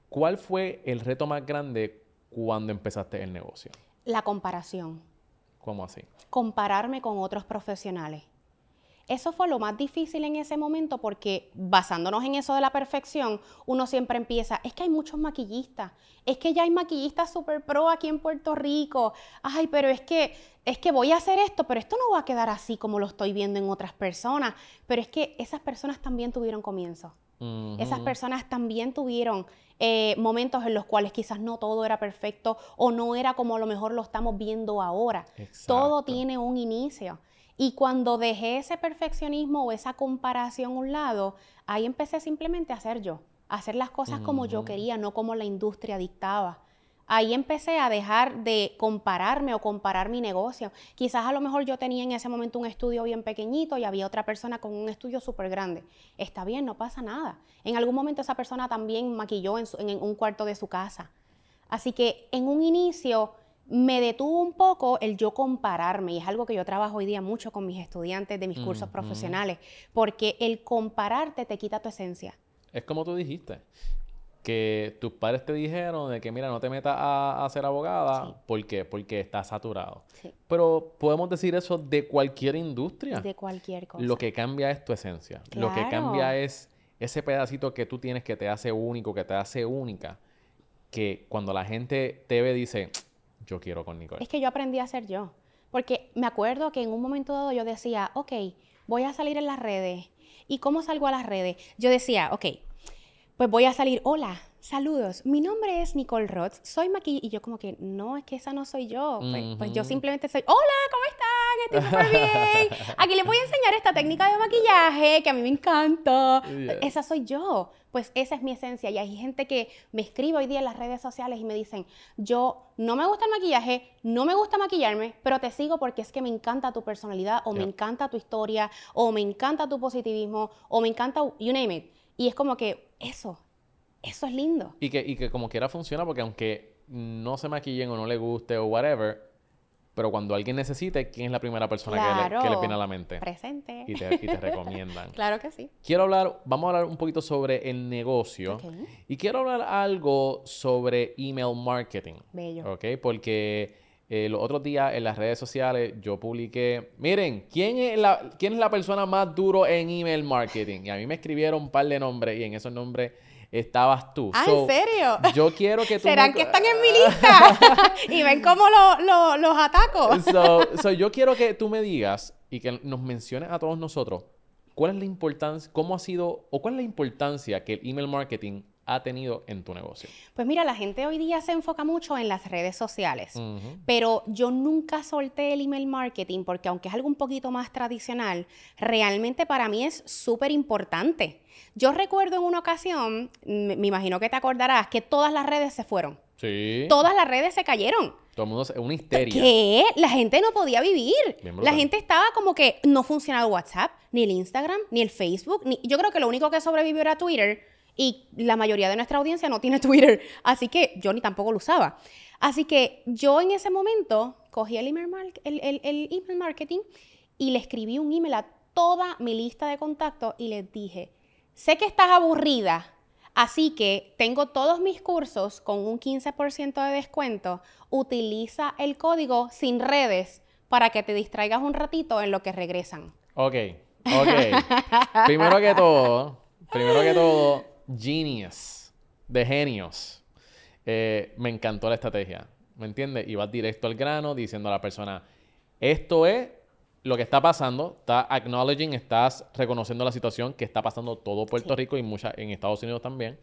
¿Cuál fue el reto más grande cuando empezaste el negocio? La comparación. ¿Cómo así? compararme con otros profesionales. Eso fue lo más difícil en ese momento porque basándonos en eso de la perfección, uno siempre empieza, es que hay muchos maquillistas, es que ya hay maquillistas super pro aquí en Puerto Rico, ay, pero es que es que voy a hacer esto, pero esto no va a quedar así como lo estoy viendo en otras personas, pero es que esas personas también tuvieron Esas personas también tuvieron eh, momentos en los cuales quizás no todo era perfecto o no era como a lo mejor lo estamos viendo ahora. Todo tiene un inicio. Y cuando dejé ese perfeccionismo o esa comparación a un lado, ahí empecé simplemente a hacer yo, a hacer las cosas como yo quería, no como la industria dictaba. Ahí empecé a dejar de compararme o comparar mi negocio. Quizás a lo mejor yo tenía en ese momento un estudio bien pequeñito y había otra persona con un estudio súper grande. Está bien, no pasa nada. En algún momento esa persona también maquilló en, su- en un cuarto de su casa. Así que en un inicio me detuvo un poco el yo compararme y es algo que yo trabajo hoy día mucho con mis estudiantes de mis cursos profesionales, porque el compararte te quita tu esencia. Es como tú dijiste, que tus padres te dijeron de que, mira, no te metas a, a ser abogada. Sí. ¿Por qué? Porque estás saturado. Sí. Pero podemos decir eso de cualquier industria. De cualquier cosa. Lo que cambia es tu esencia. Lo que cambia es ese pedacito que tú tienes que te hace único, que te hace única. Que cuando la gente te ve, dice, yo quiero con Nicole. Es que yo aprendí a ser yo. Porque me acuerdo que en un momento dado yo decía, ok, voy a salir en las redes. ¿Y cómo salgo a las redes? Yo decía, ok, pues voy a salir, hola, saludos, mi nombre es Nicole Roth, soy maquillista. Y yo como que, no, es que esa no soy yo. Pues, pues yo simplemente soy, hola, ¿cómo están? Estoy súper bien. Aquí les voy a enseñar esta técnica de maquillaje que a mí me encanta. Esa soy yo. Pues esa es mi esencia. Y hay gente que me escribe hoy día en las redes sociales y me dicen, yo no me gusta el maquillaje, no me gusta maquillarme, pero te sigo porque es que me encanta tu personalidad o me encanta tu historia o me encanta tu positivismo o me encanta, you name it. Y es como que eso, eso es lindo. Y que, y que como quiera funciona porque aunque no se maquillen o no le guste o whatever, pero cuando alguien necesite, ¿quién es la primera persona que le, que le viene a la mente? Presente. Y te, y te recomiendan. Claro que sí. Quiero hablar, vamos a hablar un poquito sobre el negocio. Y quiero hablar algo sobre email marketing. Bello. ¿Ok? Porque eh, los otros días en las redes sociales yo publiqué, miren, ¿quién es, la, ¿quién es la persona más duro en email marketing? Y a mí me escribieron un par de nombres y en esos nombres estabas tú. Ah, So, ¿en serio? Yo quiero que tú... ¿Serán me- que están en mi lista? y ven cómo lo- lo- los ataco. So, so, yo quiero que tú me digas y que nos menciones a todos nosotros cuál es la importancia, cómo ha sido o cuál es la importancia que el email marketing ha tenido en tu negocio. Pues mira, la gente hoy día se enfoca mucho en las redes sociales. Pero yo nunca solté el email marketing porque aunque es algo un poquito más tradicional, realmente para mí es súper importante. Yo recuerdo en una ocasión, me, me imagino que te acordarás, que todas las redes se fueron. Sí. Todas las redes se cayeron. Todo el mundo es una histeria. ¿Qué? La gente no podía vivir. Bien La gente estaba como que no funcionaba el WhatsApp, ni el Instagram, ni el Facebook. Ni... Yo creo que lo único que sobrevivió era Twitter y la mayoría de nuestra audiencia no tiene Twitter. Así que yo ni tampoco lo usaba. Así que yo en ese momento cogí el email, marketing y le escribí un email a toda mi lista de contactos y les dije, sé que estás aburrida, Así que tengo todos mis cursos con un 15% de descuento. Utiliza el código sin redes para que te distraigas un ratito en lo que regresan. Ok, ok. primero que todo, primero que todo, genius, de genios. Eh, me encantó la estrategia, ¿me entiendes? Y vas directo al grano diciendo a la persona, esto es lo que está pasando, está acknowledging, estás reconociendo la situación que está pasando todo Puerto Rico y mucha, en Estados Unidos también.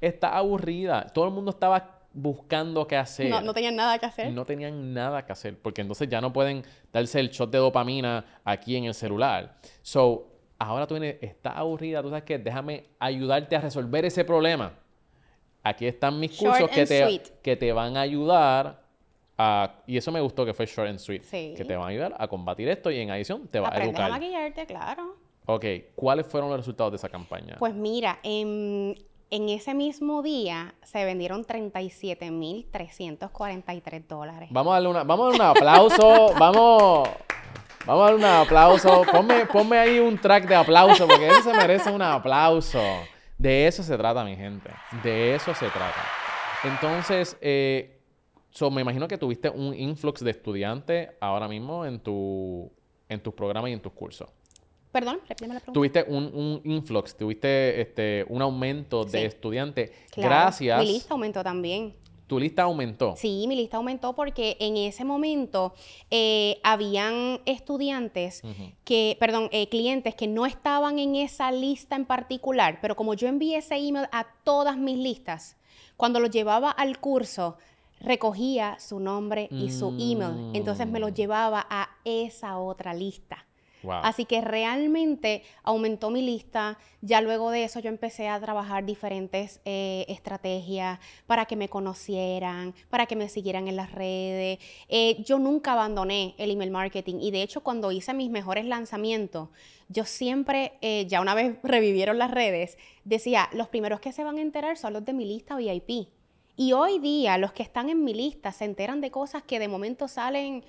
Está aburrida, todo el mundo estaba buscando qué hacer. No, no tenían nada que hacer. No tenían nada que hacer, porque entonces ya no pueden darse el shot de dopamina aquí en el celular. So, ahora tú vienes, está aburrida, tú sabes que déjame ayudarte a resolver ese problema. Aquí están mis cursos que te, que te van a ayudar a, y eso me gustó que fue short and sweet. Sí. Que te van a ayudar a combatir esto y en adición te va a educar. a maquillarte, claro. Ok, ¿cuáles fueron los resultados de esa campaña? Pues mira, en, en ese mismo día se vendieron 37.343 dólares. Vamos a darle, una, vamos a darle un aplauso. vamos, vamos a darle un aplauso. Ponme, ponme ahí un track de aplauso porque eso se merece un aplauso. De eso se trata, mi gente. De eso se trata. Entonces, eh, me imagino que tuviste un influx de estudiantes ahora mismo en, tu, en tus programas y en tus cursos. Perdón, repíteme la pregunta. Tuviste un, influx, tuviste este, un aumento de estudiantes. Gracias. Mi lista aumentó también. ¿Tu lista aumentó? Sí, mi lista aumentó porque en ese momento eh, habían estudiantes que, perdón, eh, clientes que no estaban en esa lista en particular, pero como yo envié ese email a todas mis listas, cuando lo llevaba al curso, recogía su nombre y su email. Entonces me lo mm. llevaba a esa otra lista. Así que realmente aumentó mi lista. Ya luego de eso yo empecé a trabajar diferentes eh, estrategias para que me conocieran, para que me siguieran en las redes. Eh, yo nunca abandoné el email marketing y de hecho cuando hice mis mejores lanzamientos, yo siempre, eh, ya una vez revivieron las redes, decía, los primeros que se van a enterar son los de mi lista VIP. Y hoy día los que están en mi lista se enteran de cosas que de momento salen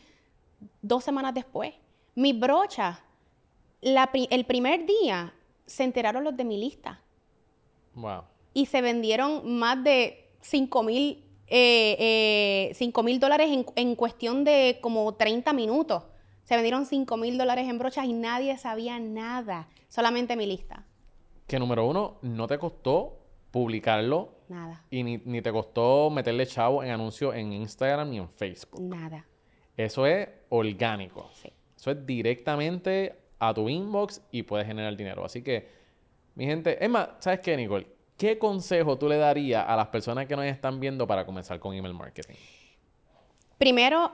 dos semanas después. Mi brocha, el primer día se enteraron los de mi lista. Wow. Y se vendieron más de 5 mil eh, eh, dólares en, en, cuestión de como 30 minutos. Se vendieron 5 mil dólares en brochas y nadie sabía nada, solamente mi lista. Que número uno, no te costó publicarlo. Nada. Y ni, ni te costó meterle chavo en anuncios en Instagram ni en Facebook. Nada. Eso es orgánico. Sí. Eso es directamente a tu inbox y puedes generar dinero. Así que, mi gente, más, ¿sabes qué, Nicole? ¿Qué consejo tú le darías a las personas que nos están viendo para comenzar con email marketing? Primero,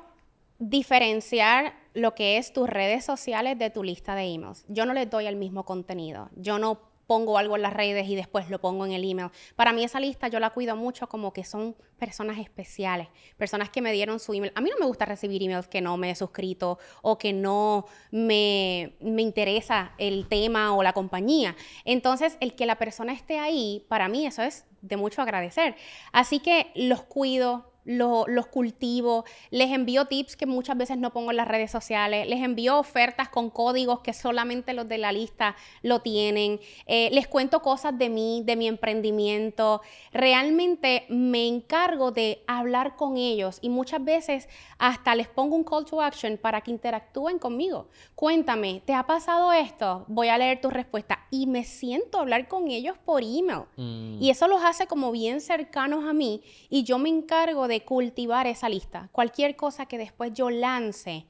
diferenciar lo que es tus redes sociales de tu lista de emails. Yo no les doy el mismo contenido. Yo no pongo algo en las redes y después lo pongo en el email. Para mí esa lista yo la cuido mucho como que son personas especiales, personas que me dieron su email. A mí no me gusta recibir emails que no me he suscrito o que no me, me interesa el tema o la compañía. Entonces, el que la persona esté ahí, para mí eso es de mucho agradecer. Así que los cuido, los cultivo, les envío tips que muchas veces no pongo en las redes sociales, les envío ofertas con códigos que solamente los de la lista lo tienen, eh, les cuento cosas de mí, de mi emprendimiento, realmente me encargo de hablar con ellos y muchas veces hasta les pongo un call to action para que interactúen conmigo. Cuéntame, ¿te ha pasado esto? Voy a leer tu respuesta y me siento a hablar con ellos por email. Mm. Y eso los hace como bien cercanos a mí y yo me encargo de cultivar esa lista. Cualquier cosa que después yo lance,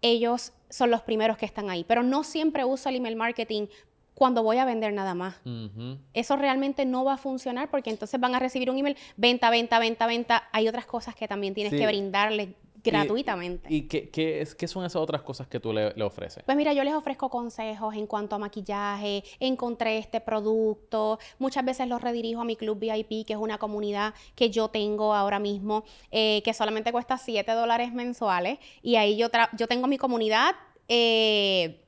ellos son los primeros que están ahí. Pero no siempre uso el email marketing cuando voy a vender nada más. Eso realmente no va a funcionar porque entonces van a recibir un email, venta, venta, venta, venta. Hay otras cosas que también tienes que brindarles gratuitamente. ¿Y, qué, qué, qué, son esas otras cosas que tú le, le, ofreces? Pues mira, yo les ofrezco consejos en cuanto a maquillaje, encontré este producto, muchas veces los redirijo a mi club VIP, que es una comunidad que yo tengo ahora mismo, eh, que solamente cuesta 7 dólares mensuales, y ahí yo, yo tengo mi comunidad. Eh,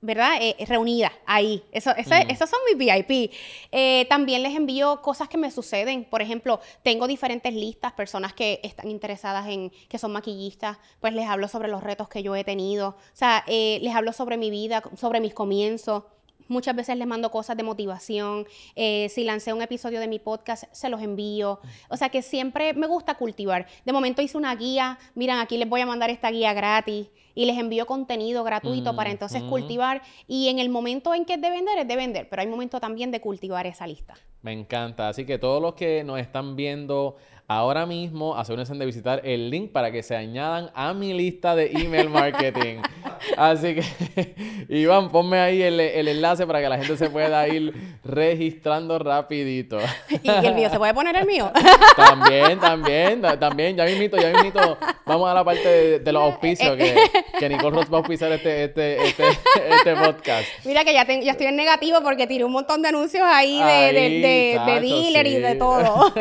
¿verdad? Eh, reunida ahí. Eso, mm. Esos son mis VIP. Eh, también les envío cosas que me suceden. Por ejemplo, tengo diferentes listas, personas que están interesadas en, que son maquillistas, pues les hablo sobre los retos que yo he tenido. O sea, eh, les hablo sobre mi vida, sobre mis comienzos. Muchas veces les mando cosas de motivación. eh, si lancé un episodio de mi podcast, se los envío. O sea que siempre me gusta cultivar. De momento hice una guía. Miren, aquí les voy a mandar esta guía gratis. Y les envío contenido gratuito para entonces Ujú. cultivar. Y en el momento en que es de vender, es de vender. Pero hay momento también de cultivar esa lista. Me encanta. Así que todos los que nos están viendo ahora mismo, asegúrense de visitar el link para que se añadan a mi lista de email marketing. Así que, Iván, ponme ahí el, el enlace para que la gente se pueda ir registrando rapidito. ¿Y el mío se puede poner el mío? También, también, ta- también, ya mismito, ya mismito. Vamos a la parte de, de los auspicios que, que Nicole Ross va a auspiciar este, este, este, este podcast. Mira que ya, ten- ya estoy en negativo porque tiré un montón de anuncios ahí de, de, Ahí, de- dealer y de todo.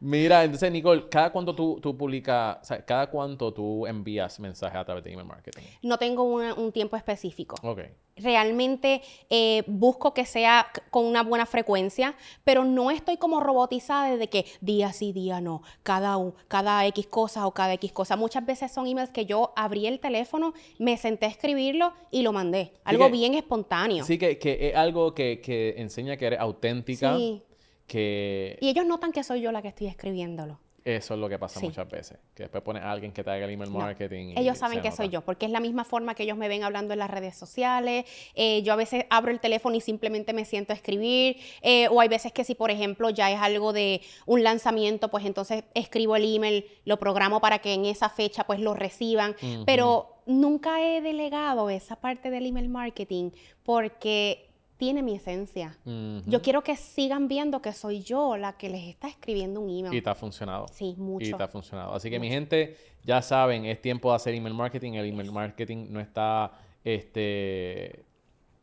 Mira, entonces, Nicole, ¿cada cuánto tú, tú publicas, o sea, cada cuánto tú envías mensajes a través de email marketing? No tengo una- un tiempo específico. Ok. realmente eh, busco que sea con una buena frecuencia, pero no estoy como robotizada de que día sí, día no, cada, cada X cosa o cada X cosa. Muchas veces son emails que yo abrí el teléfono, me senté a escribirlo y lo mandé. Algo que- bien espontáneo. Sí, que, que es algo que, que enseña que eres auténtica, Sí. que Y ellos notan que soy yo la que estoy escribiéndolo. Eso es lo que pasa Sí. muchas veces. Que después pones a alguien que te haga el email No. marketing. y Ellos saben que soy yo, porque es la misma forma que ellos me ven hablando en las redes sociales. Eh, yo a veces abro el teléfono y simplemente me siento a escribir. eh, o hay veces que si, por ejemplo, ya es algo de un lanzamiento, pues entonces escribo el email, lo programo para que en esa fecha pues lo reciban. Pero nunca he delegado esa parte del email marketing porque tiene mi esencia. Yo quiero que sigan viendo que soy yo la que les está escribiendo un email. Y te ha funcionado. Sí, Y mucho. te ha funcionado. Así que mi gente, ya saben, es tiempo de hacer email marketing. El email marketing no está, este,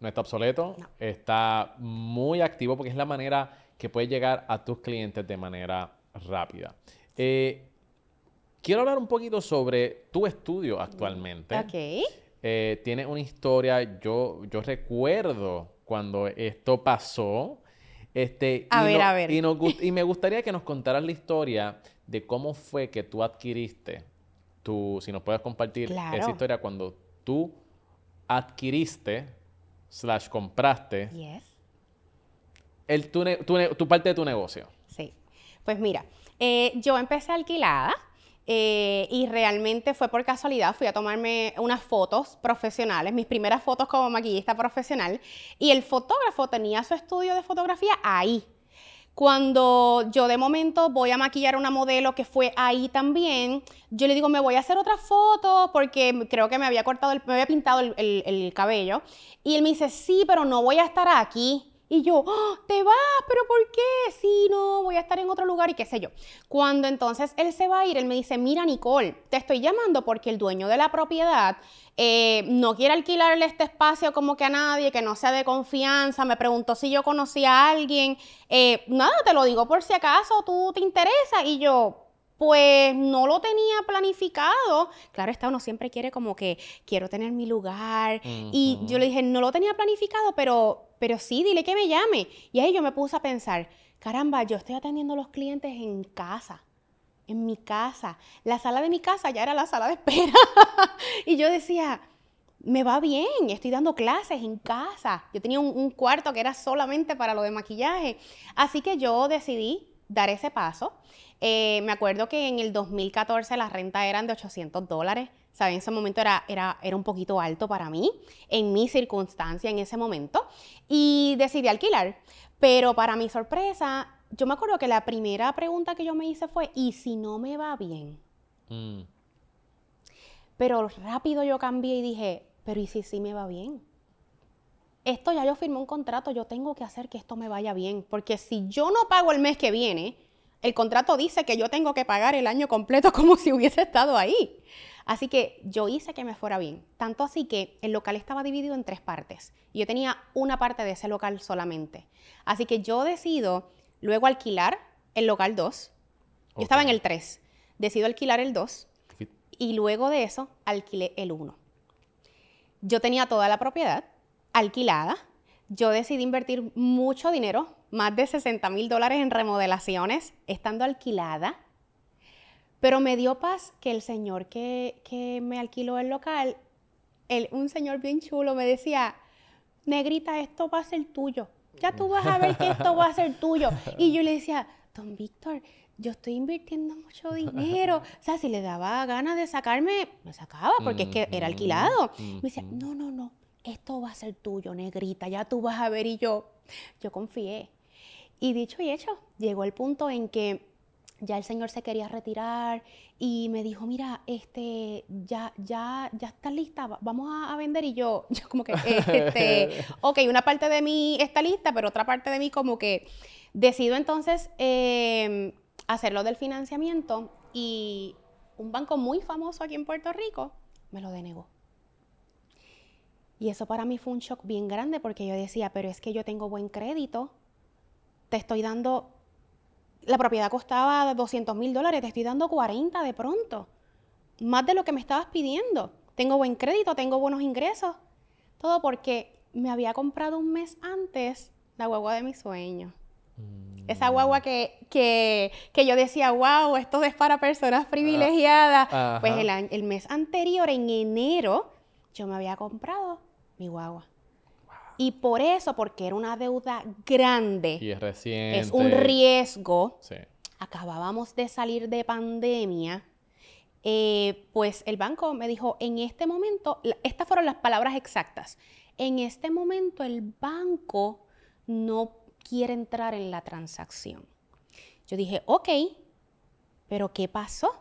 no está obsoleto, No. está muy activo porque es la manera que puedes llegar a tus clientes de manera rápida. Eh, quiero hablar un poquito sobre tu estudio actualmente. Ok. Eh, tiene una historia, yo, yo recuerdo cuando esto pasó. Este, A y ver, no- a ver. Y, nos gust- y me gustaría que nos contaras la historia de cómo fue que tú adquiriste tu, si nos puedes compartir Claro. esa historia cuando tú adquiriste slash compraste Yes. el, tu, tu tu parte de tu negocio. Sí. Pues mira, eh, yo empecé alquilada eh, y realmente fue por casualidad. Fui a tomarme unas fotos profesionales, mis primeras fotos como maquillista profesional, y el fotógrafo tenía su estudio de fotografía ahí. Cuando yo de momento voy a maquillar a una modelo que fue ahí también, yo le digo, me voy a hacer otra foto porque creo que me había cortado, el- me había pintado el, el- el cabello. Y él me dice, sí, pero no voy a estar aquí. Y yo, "Ah, ¿te vas? ¿Pero por qué? Sí, no, voy a estar en otro lugar y qué sé yo. Cuando entonces él se va a ir, él me dice, mira Nicole, te estoy llamando porque el dueño de la propiedad eh, no quiere alquilarle este espacio como que a nadie, que no sea de confianza. Me preguntó si yo conocía a alguien. Eh, nada, te lo digo por si acaso tú te interesa. Y yo, pues no lo tenía planificado. Claro está, uno siempre quiere como que quiero tener mi lugar. Y yo le dije, no lo tenía planificado, pero, pero sí, dile que me llame. Y ahí yo me puse a pensar, caramba, yo estoy atendiendo a los clientes en casa. En mi casa. La sala de mi casa ya era la sala de espera. y yo decía, me va bien, estoy dando clases en casa. Yo tenía un, un cuarto que era solamente para lo de maquillaje. Así que yo decidí dar ese paso. Eh, me acuerdo que en el 2014 la renta eran de 800 dólares. ¿Saben? En ese momento era, era, era un poquito alto para mí, en mi circunstancia en ese momento. Y decidí alquilar. Pero para mi sorpresa, yo me acuerdo que la primera pregunta que yo me hice fue, ¿y si no me va bien? Mm. Pero rápido yo cambié y dije, pero ¿y si sí me va bien? Esto ya yo firmé un contrato, yo tengo que hacer que esto me vaya bien, porque si yo no pago el mes que viene, el contrato dice que yo tengo que pagar el año completo como si hubiese estado ahí. Así que yo hice que me fuera bien. Tanto así que el local estaba dividido en tres partes. Y yo tenía una parte de ese local solamente. Así que yo decido luego alquilar el local 2. Yo estaba en el 3. Decido alquilar el 2 Fi- y luego de eso alquilé el 1. Yo tenía toda la propiedad alquilada. Yo decidí invertir mucho dinero, más de 60 mil dólares en remodelaciones, estando alquilada. Pero me dio paz que el señor que, que me alquiló el local, el- un señor bien chulo, me decía, negrita, esto va a ser tuyo. Ya tú vas a ver que esto va a ser tuyo. Y yo le decía, don Víctor, yo estoy invirtiendo mucho dinero. O sea, si le daba ganas de sacarme, me sacaba porque es que era alquilado. Me decía, no, no, no, esto va a ser tuyo, negrita, ya tú vas a ver. Y yo, yo confié. Y dicho y hecho, llegó el punto en que ya el señor se quería retirar y me dijo, mira, este, ya, ya, ya está lista, vamos a, vender. Y yo, yo como que, este, ok, una parte de mí está lista, pero otra parte de mí como que decido entonces em, hacerlo del financiamiento y un banco muy famoso aquí en Puerto Rico me lo denegó. Y eso para mí fue un shock bien grande porque yo decía, pero es que yo tengo buen crédito, te estoy dando la propiedad costaba 200 mil dólares, te estoy dando 40 de pronto. Más de lo que me estabas pidiendo. Tengo buen crédito, tengo buenos ingresos. Todo porque me había comprado un mes antes la guagua de mis sueños. Mm. Esa guagua que, que, yo decía, wow, esto es para personas privilegiadas. pues el, el mes anterior, en enero, yo me había comprado mi guagua. Y por eso, porque era una deuda grande. Y es reciente. Es un riesgo. Sí. Acabábamos de salir de pandemia. Eh, pues el banco me dijo, en este momento, estas fueron las palabras exactas, en este momento el banco no quiere entrar en la transacción. Yo dije, ok, pero ¿qué pasó?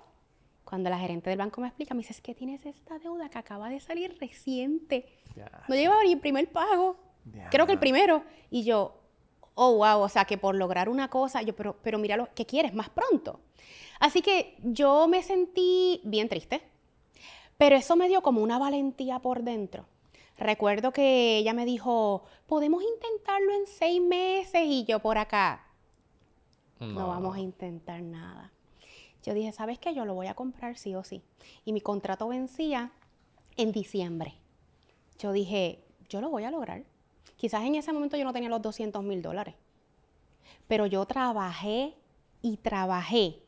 Cuando la gerente del banco me explica, me dice, es que tienes esta deuda que acaba de salir reciente. No lleva ni el primer pago. Creo que el primero. Y yo, oh, wow, o sea, que por lograr una cosa, yo, pero, pero mira lo que quieres más pronto. Así que yo me sentí bien triste, pero eso me dio como una valentía por dentro. Recuerdo que ella me dijo, podemos intentarlo en seis meses y yo por acá, no, no vamos a intentar nada. Yo dije, ¿sabes qué? Yo lo voy a comprar sí o sí. Y mi contrato vencía en diciembre. Yo dije, yo lo voy a lograr. Quizás en ese momento yo no tenía los 200 mil dólares, pero yo trabajé y trabajé.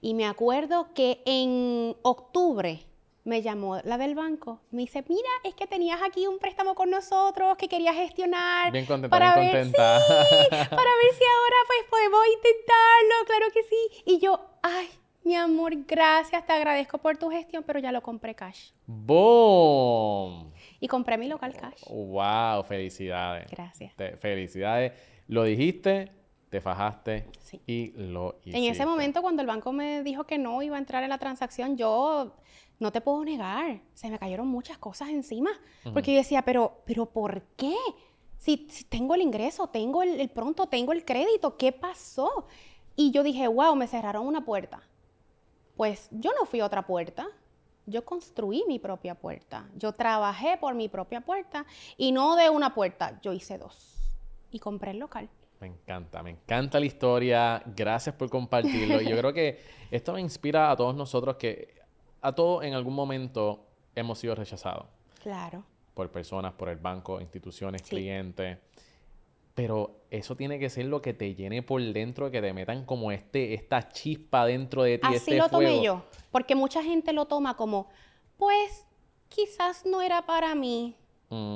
Y me acuerdo que en octubre me llamó la del banco, me dice, mira, es que tenías aquí un préstamo con nosotros que querías gestionar. Bien contenta, para bien ver, contenta. para ver si ahora pues podemos intentarlo, claro que sí. Y yo, ay, mi amor, gracias, te agradezco por tu gestión, pero ya lo compré cash. ¡Boom! Y compré mi local cash. ¡Wow! Felicidades. Gracias. felicidades. Lo dijiste, te fajaste y lo hiciste. En ese momento, cuando el banco me dijo que no iba a entrar en la transacción, yo no te puedo negar, se me cayeron muchas cosas encima. Porque yo decía, pero, pero ¿por qué? Si, tengo el ingreso, tengo el, el pronto, tengo el crédito, ¿qué pasó? Y yo dije, wow, me cerraron una puerta. Pues yo no fui a otra puerta, yo construí mi propia puerta. Yo trabajé por mi propia puerta y no de una puerta, yo hice dos. Y compré el local. Me encanta, me encanta la historia. Gracias por compartirlo. yo creo que esto me inspira a todos nosotros que a todos en algún momento hemos sido rechazados. Claro. Por personas, por el banco, instituciones, clientes. Pero eso tiene que ser lo que te llene por dentro, que te metan como este, esta chispa dentro de ti. Así este lo tomé yo, porque mucha gente lo toma como, pues quizás no era para mí,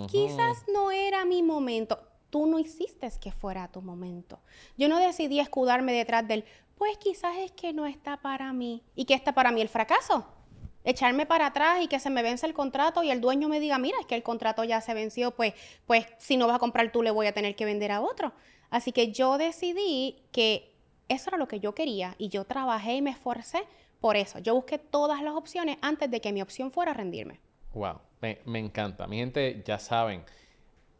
quizás no era mi momento. Tú no hiciste que fuera tu momento. Yo no decidí escudarme detrás del, pues quizás es que no está para mí. ¿Y qué está para mí? El fracaso echarme para atrás y que se me vence el contrato y el dueño me diga, mira, es que el contrato ya se venció, pues, pues si no vas a comprar tú le voy a tener que vender a otro. Así que yo decidí que eso era lo que yo quería y yo trabajé y me esforcé por eso. Yo busqué todas las opciones antes de que mi opción fuera rendirme. Wow, me, encanta. Mi gente, ya saben.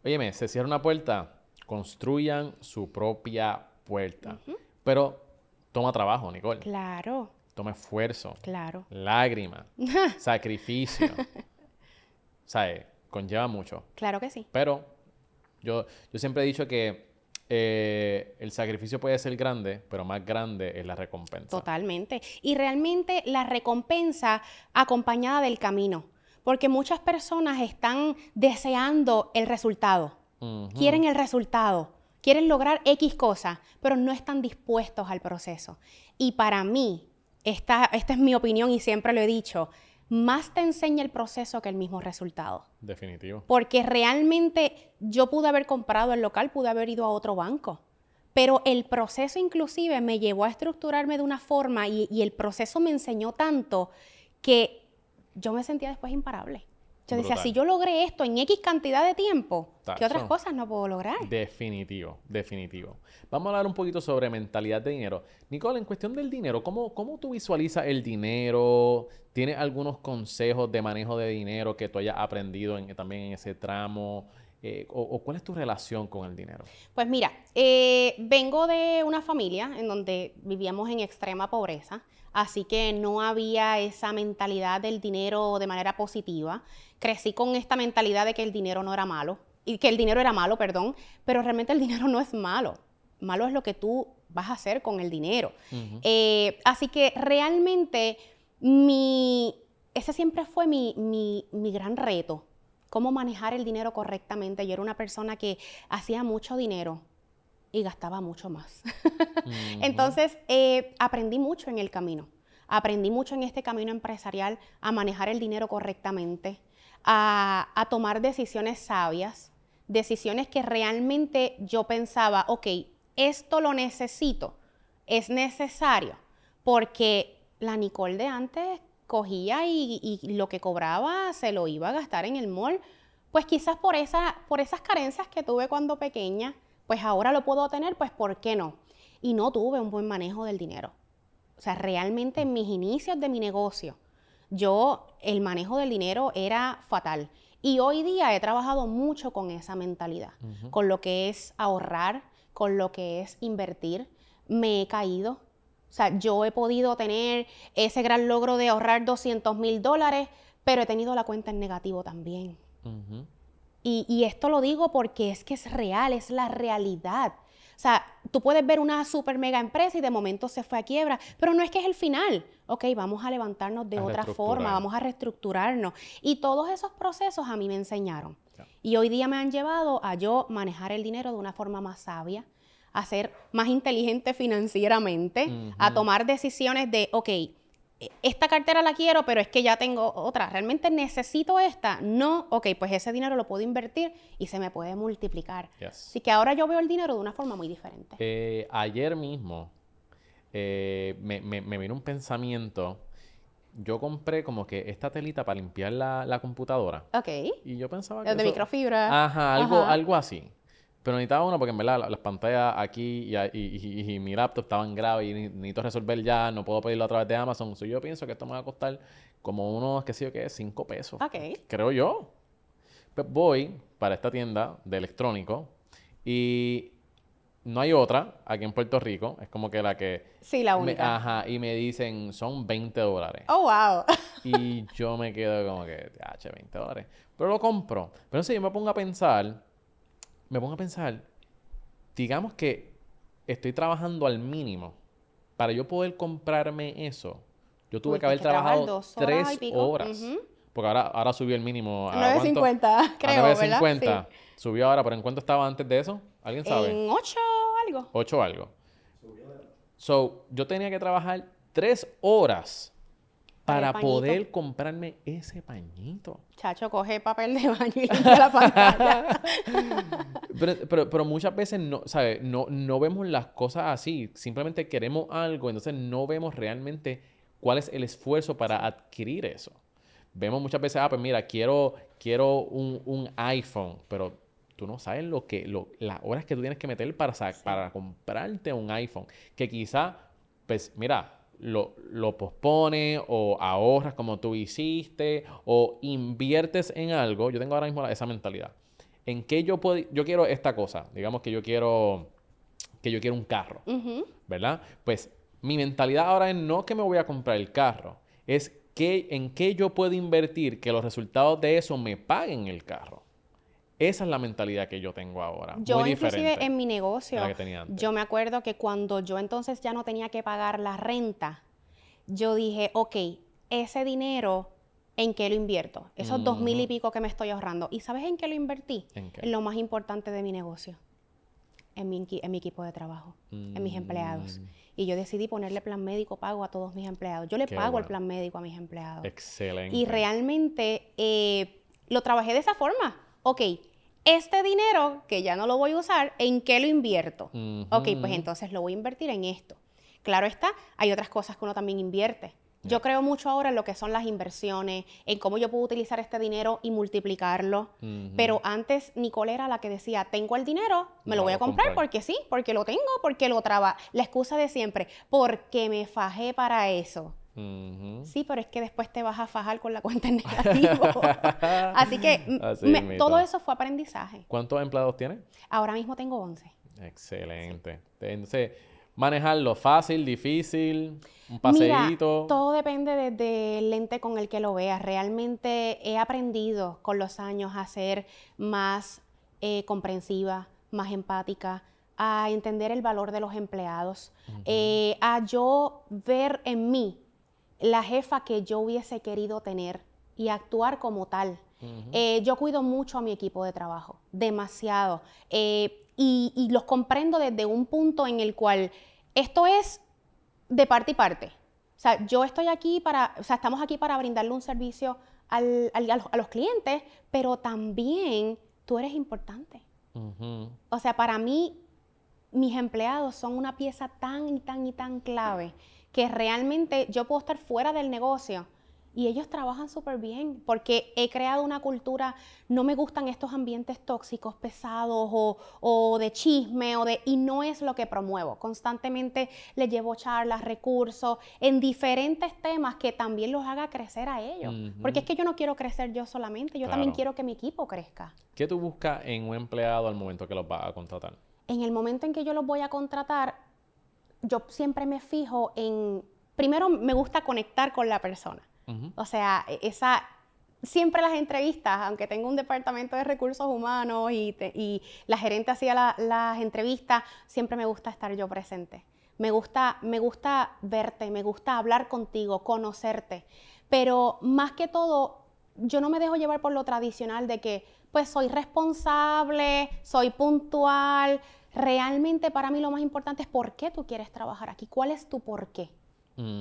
Óyeme, se cierra una puerta, construyan su propia puerta. Pero toma trabajo, Nicole. Claro toma esfuerzo, claro. lágrima, sacrificio. ¿Sabes? Conlleva mucho. Claro que sí. Pero yo, yo siempre he dicho que eh, el sacrificio puede ser grande, pero más grande es la recompensa. Totalmente. Y realmente la recompensa acompañada del camino. Porque muchas personas están deseando el resultado. Quieren el resultado. Quieren lograr X cosas, pero no están dispuestos al proceso. Y para mí, esta, esta es mi opinión y siempre lo he dicho, más te enseña el proceso que el mismo resultado. Definitivo. Porque realmente yo pude haber comprado el local, pude haber ido a otro banco. Pero el proceso inclusive me llevó a estructurarme de una forma y, y el proceso me enseñó tanto que yo me sentía después imparable. Yo decía, si yo logré esto en X cantidad de tiempo, ¿qué otras cosas no puedo lograr? Definitivo, definitivo. Vamos a hablar un poquito sobre mentalidad de dinero. Nicole, en cuestión del dinero, ¿cómo, cómo tú visualizas el dinero? ¿Tienes algunos consejos de manejo de dinero que tú hayas aprendido en- también en ese tramo? Eh, o, o cuál es tu relación con el dinero? Pues mira, eh, vengo de una familia en donde vivíamos en extrema pobreza, así que no había esa mentalidad del dinero de manera positiva. Crecí con esta mentalidad de que el dinero no era malo, y que el dinero era malo, perdón, pero realmente el dinero no es malo. Malo es lo que tú vas a hacer con el dinero. Eh, así que realmente mi, ese siempre fue mi, mi- mi gran reto, cómo manejar el dinero correctamente. Yo era una persona que hacía mucho dinero y gastaba mucho más. Entonces, eh, aprendí mucho en el camino. Aprendí mucho en este camino empresarial a manejar el dinero correctamente, a, a tomar decisiones sabias, decisiones que realmente yo pensaba, ok, esto lo necesito, es necesario, porque la Nicole de antes cogía y, y lo que cobraba se lo iba a gastar en el mall, pues quizás por, esa, por esas carencias que tuve cuando pequeña, pues ahora lo puedo tener, pues ¿por qué no? Y no tuve un buen manejo del dinero. O sea, realmente en mis inicios de mi negocio, yo el manejo del dinero era fatal. Y hoy día he trabajado mucho con esa mentalidad, con lo que es ahorrar, con lo que es invertir. Me he caído. O sea, yo he podido tener ese gran logro de ahorrar 200 mil dólares, pero he tenido la cuenta en negativo también. Ujú. Y, y esto lo digo porque es que es real, es la realidad. O sea, tú puedes ver una super mega empresa y de momento se fue a quiebra, pero no es que es el final. Ok, vamos a levantarnos de A otra forma, vamos a reestructurarnos. Y todos esos procesos a mí me enseñaron. Y hoy día me han llevado a yo manejar el dinero de una forma más sabia, a ser más inteligente financieramente, a tomar decisiones de, ok, esta cartera la quiero, pero es que ya tengo otra. ¿Realmente necesito esta? No, ok, pues ese dinero lo puedo invertir y se me puede multiplicar. Yes. Así que ahora yo veo el dinero de una forma muy diferente. Eh, ayer mismo eh, me, me- me vino un pensamiento. Yo compré como que esta telita para limpiar la, la computadora. Ok. Y yo pensaba que de eso- microfibra. Ajá, algo, Ajá. algo así. Pero necesitaba uno porque en verdad la- las pantallas aquí y, a- y- y- y mi laptop estaban graves y ne- necesito resolver ya, no puedo pedirlo a través de Amazon. So, yo pienso que esto me va a costar como unos, qué sé yo qué, 5 pesos. Ok. Creo yo. Pues voy para esta tienda de electrónico y no hay otra aquí en Puerto Rico. Es como que la que... Sí, la me- única. ajá, y me dicen son 20 dólares. Oh, wow. Y yo me quedo como que, h 20 dólares. Pero lo compro. Pero entonces yo me pongo a pensar, me pongo a pensar, digamos que estoy trabajando al mínimo. Para yo poder comprarme eso, yo tuve Uy, que haber que trabajado horas tres horas. Porque ahora, ahora subió el mínimo. ¿a cuánto? 9.50, creo, a ¿verdad? 9.50. Subió ahora, pero ¿en cuánto estaba antes de eso? ¿Alguien sabe? En 8 algo. 8 algo. So, yo tenía que trabajar tres horas Para poder comprarme ese pañito. Chacho, coge papel de baño y limpia la pantalla. Pero, pero, pero muchas veces no, ¿sabes? No, no vemos las cosas así. Simplemente queremos algo, entonces no vemos realmente cuál es el esfuerzo para adquirir eso. Vemos muchas veces, ah, pues mira, quiero, quiero un, un iPhone, pero tú no sabes lo que, lo, las horas que tú tienes que meter para, para comprarte un iPhone. Que quizá, pues mira, lo, lo pospones o ahorras como tú hiciste o inviertes en algo. Yo tengo ahora mismo esa mentalidad. ¿En qué yo puedo, yo quiero esta cosa? Digamos que yo quiero, que yo quiero un carro. ¿verdad? Pues mi mentalidad ahora es no que me voy a comprar el carro, es que en qué yo puedo invertir que los resultados de eso me paguen el carro. Esa es la mentalidad que yo tengo ahora. Yo muy inclusive diferente en mi negocio, a la que tenía antes. yo me acuerdo que cuando yo entonces ya no tenía que pagar la renta, yo dije, ok, ese dinero, ¿en qué lo invierto? Esos dos mil y pico que me estoy ahorrando. ¿Y sabes en qué lo invertí? ¿En qué? lo más importante de mi negocio. en mi, en mi equipo de trabajo, en mis empleados. Mm. Y yo decidí ponerle plan médico pago a todos mis empleados. Yo le Qué pago el plan médico a mis empleados. Excelente. Y realmente eh, lo trabajé de esa forma. Ok, este dinero que ya no lo voy a usar, ¿en qué lo invierto? Ok, pues entonces lo voy a invertir en esto. Claro está, hay otras cosas que uno también invierte. Yo creo mucho ahora en lo que son las inversiones, en cómo yo puedo utilizar este dinero y multiplicarlo. Pero antes Nicole era la que decía, tengo el dinero, me Lo lo voy a comprar comprar. porque sí, porque lo tengo, porque lo trabajo. La excusa de siempre, porque me fajé para eso. Sí, pero es que después te vas a fajar con la cuenta en negativo. Así que m- Así me- mismo. todo eso fue aprendizaje. ¿Cuántos empleados tienes? Ahora mismo tengo 11. Excelente. Entonces, manejarlo fácil, difícil, un Mira, paseíto. todo depende desde el lente con el que lo veas. Realmente he aprendido con los años a ser más eh, comprensiva, más empática, a entender el valor de los empleados, eh, a yo ver en mí la jefa que yo hubiese querido tener y actuar como tal. Eh, yo cuido mucho a mi equipo de trabajo, demasiado. Eh, y, y los comprendo desde un punto en el cual esto es de parte y parte. O sea, yo estoy aquí para, o sea, estamos aquí para brindarle un servicio al- al- a, los, a los clientes, pero también tú eres importante. O sea, para mí, mis empleados son una pieza tan y tan y tan clave que realmente yo puedo estar fuera del negocio y ellos trabajan súper bien porque he creado una cultura, no me gustan estos ambientes tóxicos, pesados o, o de chisme o de, y no es lo que promuevo. Constantemente les llevo charlas, recursos en diferentes temas que también los haga crecer a ellos. Porque es que yo no quiero crecer yo solamente, yo también quiero que mi equipo crezca. ¿Qué tú buscas en un empleado al momento que los vas a contratar? en el momento en que yo los voy a contratar, yo siempre me fijo en, primero me gusta conectar con la persona. O sea, e- esa, siempre las entrevistas, aunque tengo un departamento de recursos humanos y, te- y la gerente hacía la- las entrevistas, siempre me gusta estar yo presente. Me gusta, me gusta verte, me gusta hablar contigo, conocerte. Pero más que todo, yo no me dejo llevar por lo tradicional de que, pues, soy responsable, soy puntual. Realmente para mí lo más importante es por qué tú quieres trabajar aquí, cuál es tu por qué.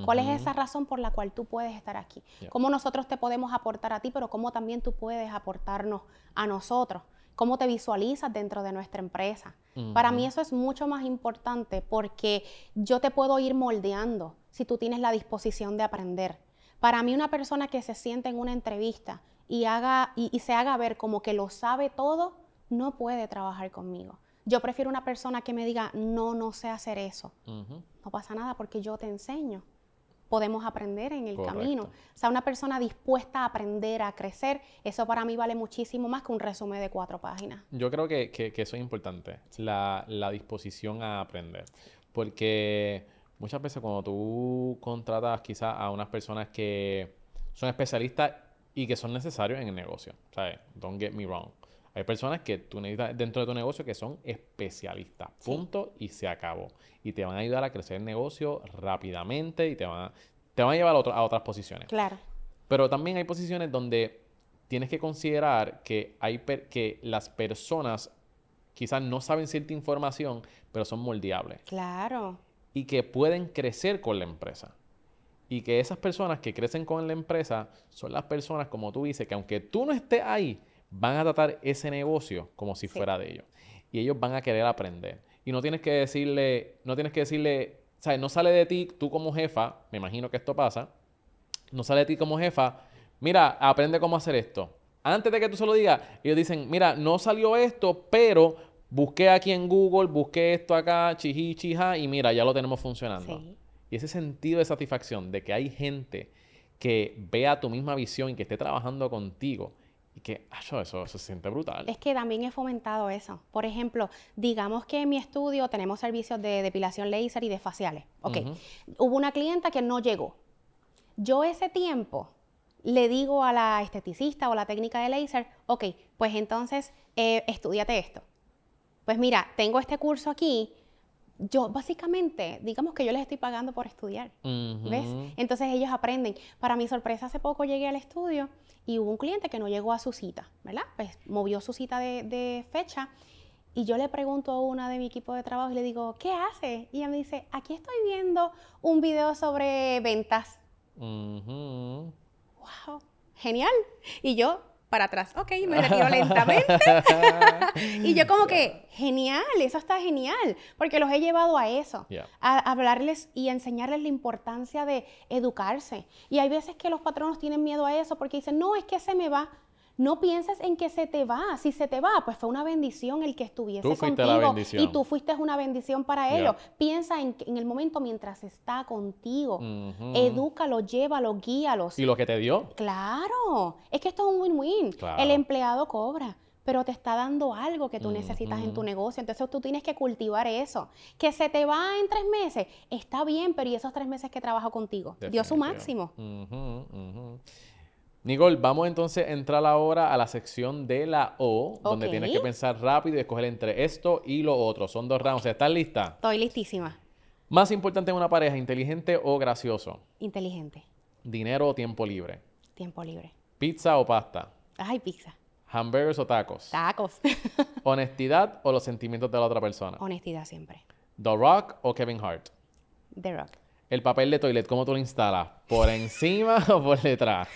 ¿Cuál es esa razón por la cual tú puedes estar aquí? ¿Cómo nosotros te podemos aportar a ti, pero cómo también tú puedes aportarnos a nosotros? ¿Cómo te visualizas dentro de nuestra empresa? Para mí eso es mucho más importante porque yo te puedo ir moldeando si tú tienes la disposición de aprender. Para mí una persona que se siente en una entrevista y, haga, y, y se haga ver como que lo sabe todo, no puede trabajar conmigo. Yo prefiero una persona que me diga, no, no sé hacer eso. No pasa nada porque yo te enseño. Podemos aprender en el Correcto. camino. O sea, una persona dispuesta a aprender, a crecer, eso para mí vale muchísimo más que un resumen de cuatro páginas. Yo creo que, que- que eso es importante, la, la disposición a aprender. Porque muchas veces cuando tú contratas quizás a unas personas que son especialistas y que son necesarios en el negocio, ¿sabes? Don't get me wrong. Hay personas que tú necesitas dentro de tu negocio que son especialistas, Sí. punto, y se acabó. Y te van a ayudar a crecer el negocio rápidamente y te van a, te van a llevar a, otro- a otras posiciones. Claro, Pero también hay posiciones donde tienes que considerar que, hay que las personas quizás no saben cierta información, pero son moldeables claro. y que pueden crecer con la empresa. Y que esas personas que crecen con la empresa son las personas, como tú dices, que aunque tú no estés ahí, van a tratar ese negocio como si Sí. fuera de ellos. Y ellos van a querer aprender. Y no tienes que decirle, no tienes que decirle, ¿sabes? No sale de ti, tú como jefa, me imagino que esto pasa, no sale de ti como jefa, mira, aprende cómo hacer esto. Antes de que tú se lo digas, ellos dicen, mira, no salió esto, pero busqué aquí en Google, busqué esto acá, chiji, chija, y mira, ya lo tenemos funcionando. Sí. Y ese sentido de satisfacción de que hay gente que vea tu misma visión y que esté trabajando contigo y que, ah, eso, eso se siente brutal. Es que también he fomentado eso. Por ejemplo, digamos que en mi estudio tenemos servicios de depilación láser y de faciales. Ok. Hubo una clienta que no llegó. Yo ese tiempo le digo a la esteticista o la técnica de láser, ok, pues entonces eh, estudiate esto. Pues mira, tengo este curso aquí. Yo básicamente, digamos que yo les estoy pagando por estudiar. ¿Ves? Entonces ellos aprenden. Para mi sorpresa, hace poco llegué al estudio y hubo un cliente que no llegó a su cita, ¿verdad? Pues movió su cita de, de fecha Y yo le pregunto a una de mi equipo de trabajo y le digo, ¿qué hace? Y ella me dice, aquí estoy viendo un video sobre ventas. Ujú. ¡Wow! Genial. Y yo, para atrás, ok, me retiro lentamente. y yo como que, genial, eso está genial, porque los he llevado a eso, Yeah. a hablarles y a enseñarles la importancia de educarse. Y hay veces que los patronos tienen miedo a eso porque dicen, no, es que se me va. No pienses en que se te va. Si se te va, pues fue una bendición el que estuviese Tú fuiste contigo. la bendición. Y tú fuiste una bendición para Yeah. ellos. Piensa en, en el momento mientras está contigo. Edúcalo, llévalo, guíalos. ¿Y lo que te dio? Claro, es que esto es un win-win. Claro. El empleado cobra, pero te está dando algo que tú necesitas en tu negocio. Entonces tú tienes que cultivar eso. Que se te va en tres meses, está bien, pero ¿y esos tres meses que trabajo contigo? Dio su máximo. Nicole, vamos entonces a entrar ahora a la sección de la O, donde tienes que pensar rápido y escoger entre esto y lo otro. Son dos rounds. ¿Estás lista? Estoy listísima. Más importante en una pareja, inteligente o gracioso. Inteligente. Dinero o tiempo libre. Tiempo libre. Pizza o pasta. Ay, pizza. Hamburgers o tacos. Tacos. Honestidad o los sentimientos de la otra persona. Honestidad siempre. The Rock o Kevin Hart. The Rock. El papel de toilet, ¿cómo tú lo instalas? ¿Por encima o por detrás?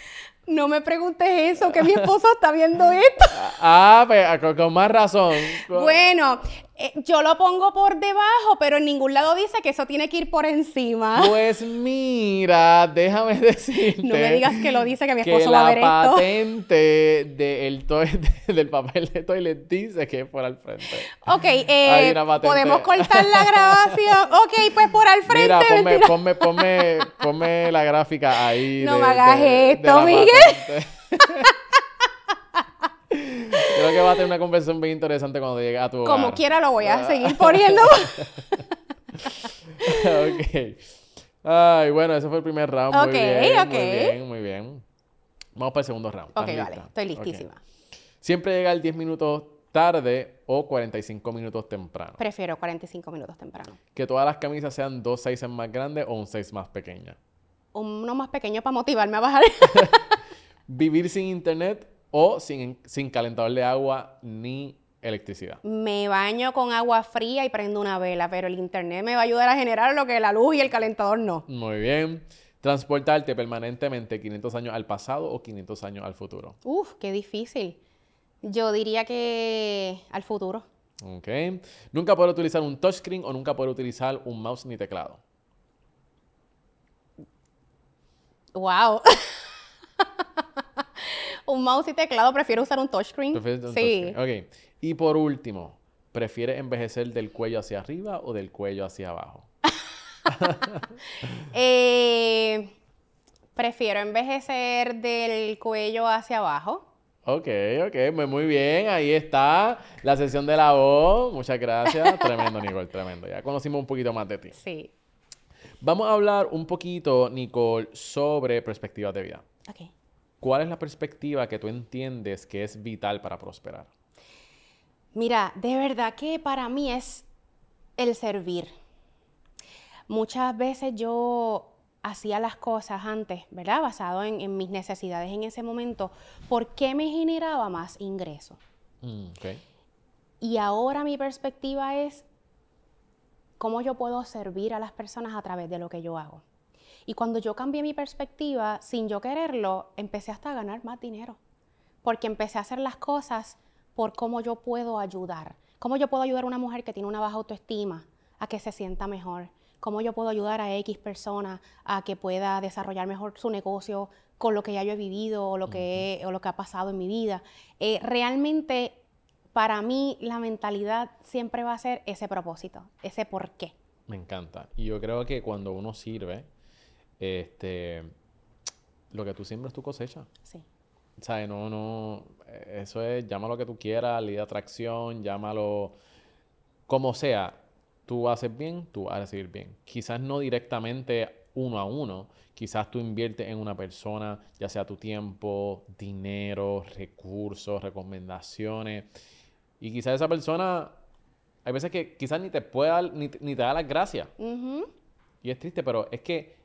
No me preguntes eso, que mi esposo está viendo esto. Ah, pues con, con más razón. Bueno, eh, yo lo pongo por debajo, pero en ningún lado dice que eso tiene que ir por encima. Pues mira, déjame decirte. No me digas que lo dice, que mi que esposo va a la ver esto. patente del, toilet- del papel de toilet dice que es por al frente. Ok, eh, podemos cortar la grabación. Ok, pues por al frente. Mira, ponme, ponme, ponme, ponme la gráfica ahí. No de- me hagas de- esto, la Miguel. Creo que va a tener una conversación bien interesante cuando llegue a tu Como quiera lo voy a seguir poniendo. ok. Ay, bueno, ese fue el primer round. Ok, muy bien, ok. muy bien, muy bien. Vamos para el segundo round. ¿Estás ok, vale, estoy listísima. Siempre llegar 10 minutos tarde o 45 minutos temprano. Prefiero 45 minutos temprano. Que todas las camisas sean dos sizes más grandes o un size más pequeña. Uno más pequeño para motivarme a bajar. Vivir sin internet o sin, sin calentador de agua ni electricidad. me baño con agua fría y prendo una vela, pero el internet me va a ayudar a generar lo que la luz y el calentador no. Muy bien. Transportarte permanentemente 500 años al pasado o 500 años al futuro. Uf, qué difícil. Yo diría que al futuro. Ok. Nunca poder utilizar un touchscreen o nunca poder utilizar un mouse ni teclado. Wow. un mouse y teclado, prefiero usar un touchscreen. ¿Prefieres un sí. touchscreen? Ok. Y por último, ¿prefieres envejecer del cuello hacia arriba o del cuello hacia abajo? Eh, prefiero envejecer del cuello hacia abajo. Ok, ok, muy, muy bien. Ahí está la sesión de la voz. Muchas gracias. Tremendo, Nicole, tremendo. Ya conocimos un poquito más de ti. Sí. Vamos a hablar un poquito, Nicole, sobre perspectivas de vida. Ok. ¿Cuál es la perspectiva que tú entiendes que es vital para prosperar? Mira, de verdad que para mí es el servir. Muchas veces yo hacía las cosas antes, ¿verdad? Basado en, en mis necesidades en ese momento, porque me generaba más ingreso. Mm. Y ahora mi perspectiva es cómo yo puedo servir a las personas a través de lo que yo hago. Y cuando yo cambié mi perspectiva, sin yo quererlo, empecé hasta a ganar más dinero. Porque empecé a hacer las cosas por cómo yo puedo ayudar. Cómo yo puedo ayudar a una mujer que tiene una baja autoestima a que se sienta mejor. Cómo yo puedo ayudar a X persona a que pueda desarrollar mejor su negocio con lo que ya yo he vivido o lo que, he- o lo que ha pasado en mi vida. Eh, realmente, para mí, la mentalidad siempre va a ser ese propósito, ese por qué. Me encanta. Y yo creo que cuando uno sirve, este, lo que tú siembras tu cosecha. Sí. ¿Sabes? No, no, eh, eso es, llámalo que tú quieras, ley de atracción, llámalo como sea. Tú haces bien, tú vas a recibir bien. Quizás no directamente uno a uno, quizás tú inviertes en una persona, ya sea tu tiempo, dinero, recursos, recomendaciones, y quizás esa persona, hay veces que quizás ni te puede dar, ni, te- ni te da las gracias. Ujú. Y es triste, pero es que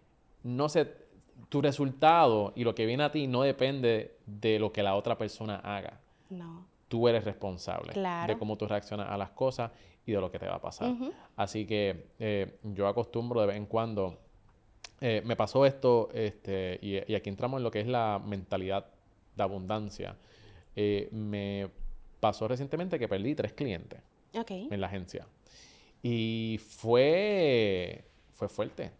no sé, tu resultado y lo que viene a ti no depende de lo que la otra persona haga. No. Tú eres responsable Claro. de cómo tú reaccionas a las cosas y de lo que te va a pasar. Así que eh, yo acostumbro de vez en cuando. eh, me pasó esto, este, y, y aquí entramos en lo que es la mentalidad de abundancia. Eh, me pasó recientemente que perdí tres clientes Ok. en la agencia. Y fue, fue fuerte.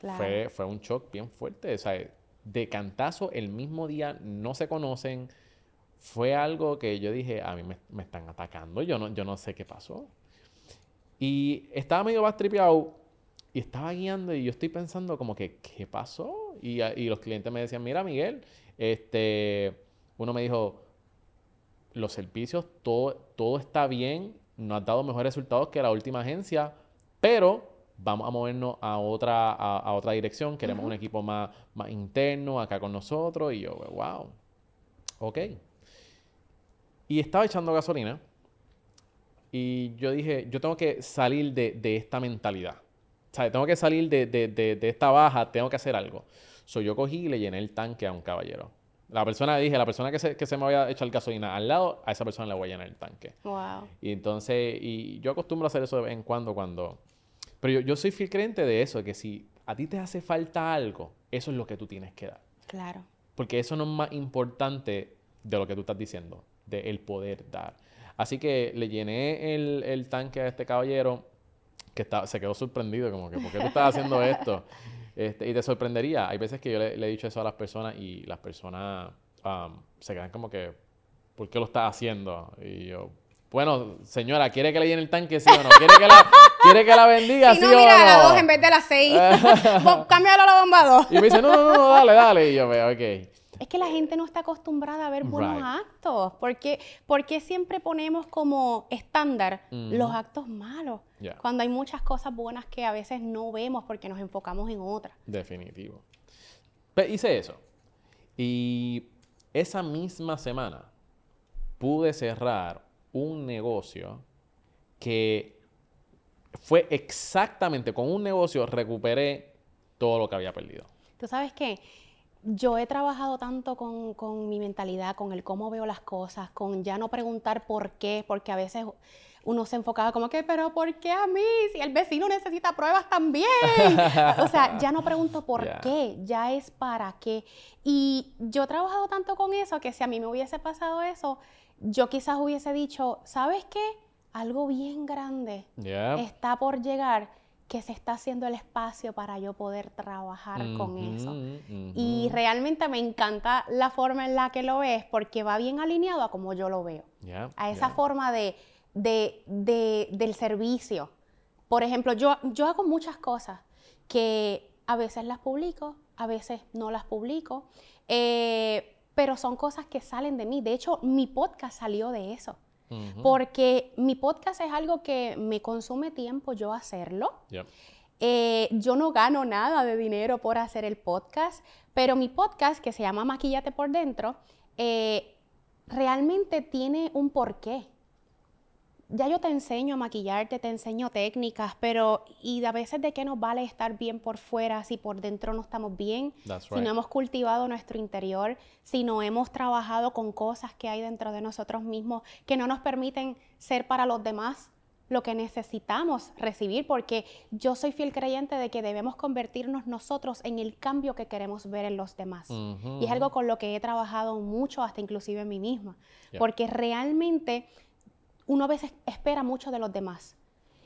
Claro. Fue, fue un shock bien fuerte. O sea, de cantazo el mismo día no se conocen. Fue algo que yo dije, a mí me, me están atacando, yo no, yo no sé qué pasó. Y estaba medio bastripeado y estaba guiando y yo estoy pensando como que, ¿qué pasó? Y, y los clientes me decían, mira Miguel, este, uno me dijo, los servicios, todo, todo está bien, nos has dado mejores resultados que la última agencia, pero vamos a movernos a otra, a, a otra dirección, queremos un equipo más, más interno acá con nosotros, y yo, wow, ok. Y estaba echando gasolina, y yo dije, yo tengo que salir de, de esta mentalidad. O sea, tengo que salir de, de- de- esta baja, tengo que hacer algo. So, yo cogí y le llené el tanque a un caballero. La persona, dije, la persona que se, que se me vaya a echar gasolina al lado, a esa persona le voy a llenar el tanque. Wow. Y entonces, y yo acostumbro a hacer eso de vez en cuando, cuando... Pero yo, yo soy fiel creyente de eso, de que si a ti te hace falta algo, eso es lo que tú tienes que dar. Claro. Porque eso no es más importante de lo que tú estás diciendo, de el poder dar. Así que le llené el, el tanque a este caballero que estaba, se quedó sorprendido, como que, ¿por qué tú estás haciendo esto? Este, y te sorprendería. Hay veces que yo le, le he dicho eso a las personas y las personas um, se quedan como que, ¿por qué lo estás haciendo? Y yo, bueno, señora, ¿quiere que le llene el tanque, sí o no? ¿Quiere que la, ¿quiere que la bendiga, Si sí no, o mira, a las no? dos en vez de las seis. Cámbialo a la bomba dos. Y me dice, no, no, no, no, dale, dale. Y yo, veo, ok. Es que la gente no está acostumbrada a ver buenos Right. actos. porque porque siempre ponemos como estándar los Ujú. actos malos? Ya. Cuando hay muchas cosas buenas que a veces no vemos porque nos enfocamos en otras. Definitivo. Pe- hice eso. Y esa misma semana pude cerrar un negocio que fue exactamente con un negocio recuperé todo lo que había perdido. Tú sabes qué? Yo he trabajado tanto con, con mi mentalidad, con el cómo veo las cosas, con ya no preguntar por qué, porque a veces uno se enfocaba como que, pero ¿por qué a mí? Si el vecino necesita pruebas también. o sea, ya no pregunto por qué, ya es para qué. Y yo he trabajado tanto con eso que si a mí me hubiese pasado eso, yo quizás hubiese dicho, ¿sabes qué? Algo bien grande está por llegar que se está haciendo el espacio para yo poder trabajar con eso. Y realmente me encanta la forma en la que lo ves porque va bien alineado a como yo lo veo, a esa forma de, de- de- del servicio. Por ejemplo, yo, yo hago muchas cosas que a veces las publico, a veces no las publico, eh, pero son cosas que salen de mí. De hecho, mi podcast salió de eso. Porque mi podcast es algo que me consume tiempo yo hacerlo. Eh, yo no gano nada de dinero por hacer el podcast, pero mi podcast, que se llama Maquillate por Dentro, eh, realmente tiene un porqué. Ya yo te enseño a maquillarte, te enseño técnicas, pero y a veces de qué nos vale estar bien por fuera si por dentro no estamos bien, si no hemos cultivado nuestro interior, si no hemos trabajado con cosas que hay dentro de nosotros mismos que no nos permiten ser para los demás lo que necesitamos recibir, porque yo soy fiel creyente de que debemos convertirnos nosotros en el cambio que queremos ver en los demás. Y es algo con lo que he trabajado mucho, hasta inclusive en mí misma, porque realmente uno a veces espera mucho de los demás.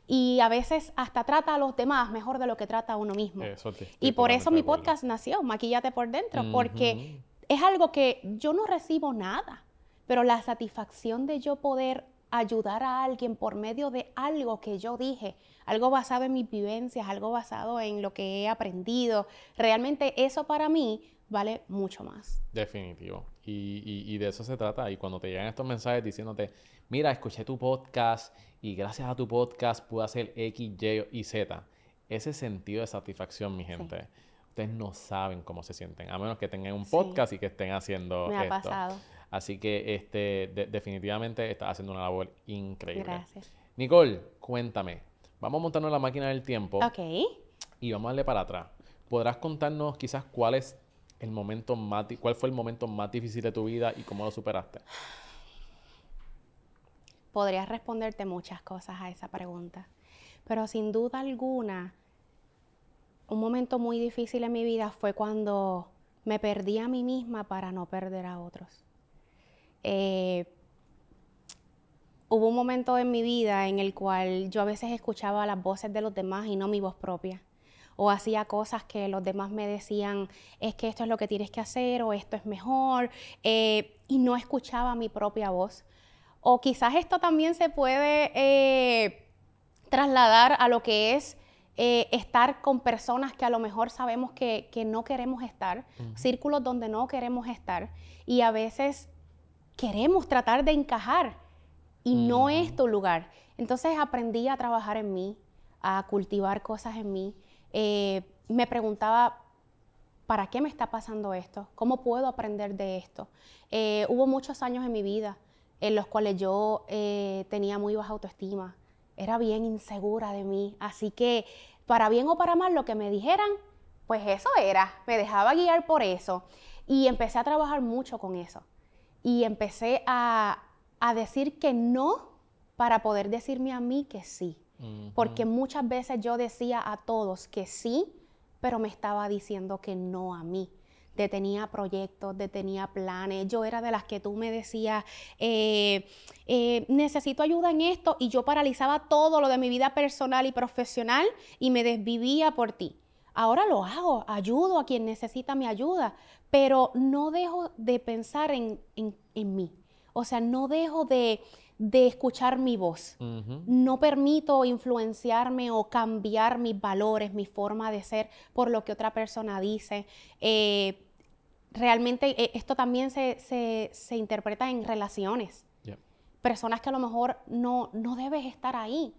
Y a veces hasta trata a los demás mejor de lo que trata a uno mismo. Eso te- Y por eso mi podcast nació, Maquillate por dentro, porque es algo que yo no recibo nada, pero la satisfacción de yo poder ayudar a alguien por medio de algo que yo dije, algo basado en mis vivencias, algo basado en lo que he aprendido, realmente eso para mí vale mucho más. Definitivo. Y, y- y de eso se trata. Y cuando te llegan estos mensajes diciéndote, mira, escuché tu podcast y gracias a tu podcast pude hacer X, Y y Z. Ese sentido de satisfacción, mi gente. Ustedes no saben cómo se sienten, a menos que tengan un Sí. podcast y que estén haciendo Me ha esto. pasado. Así que este, de- definitivamente estás haciendo una labor increíble. Gracias. Nicole, cuéntame. Vamos a montarnos la máquina del tiempo Ok. y vamos a darle para atrás. ¿Podrás contarnos quizás cuál es el momento más, cuál fue el momento más difícil de tu vida y cómo lo superaste? podría responderte muchas cosas a esa pregunta, pero sin duda alguna, un momento muy difícil en mi vida fue cuando me perdí a mí misma para no perder a otros. Eh, hubo un momento en mi vida en el cual yo a veces escuchaba las voces de los demás y no mi voz propia. O hacía cosas que los demás me decían, es que esto es lo que tienes que hacer o esto es mejor, eh, y no escuchaba mi propia voz. O quizás esto también se puede eh, trasladar a lo que es eh, estar con personas que a lo mejor sabemos que, no queremos estar, círculos donde no queremos estar, y a veces queremos tratar de encajar y no es tu lugar. Entonces aprendí a trabajar en mí, a cultivar cosas en mí. Eh, me preguntaba, ¿para qué me está pasando esto? ¿Cómo puedo aprender de esto? hubo muchos años en mi vida en los cuales yo eh, tenía muy baja autoestima, era bien insegura de mí, así que para bien o para mal lo que me dijeran, pues eso era, me dejaba guiar por eso. Y empecé a trabajar mucho con eso. Y empecé a, decir que no para poder decirme a mí que sí, porque muchas veces yo decía a todos que sí, pero me estaba diciendo que no a mí tenía proyectos, tenía planes. Yo era de las que tú me decías, eh, eh, necesito ayuda en esto y yo paralizaba todo lo de mi vida personal y profesional y me desvivía por ti. Ahora lo hago, ayudo a quien necesita mi ayuda, pero no dejo de pensar en, mí. O sea, no dejo de, escuchar mi voz. No permito influenciarme o cambiar mis valores, mi forma de ser por lo que otra persona dice. Eh, realmente eh, esto también se, interpreta en relaciones. Personas que a lo mejor no, no debes estar ahí.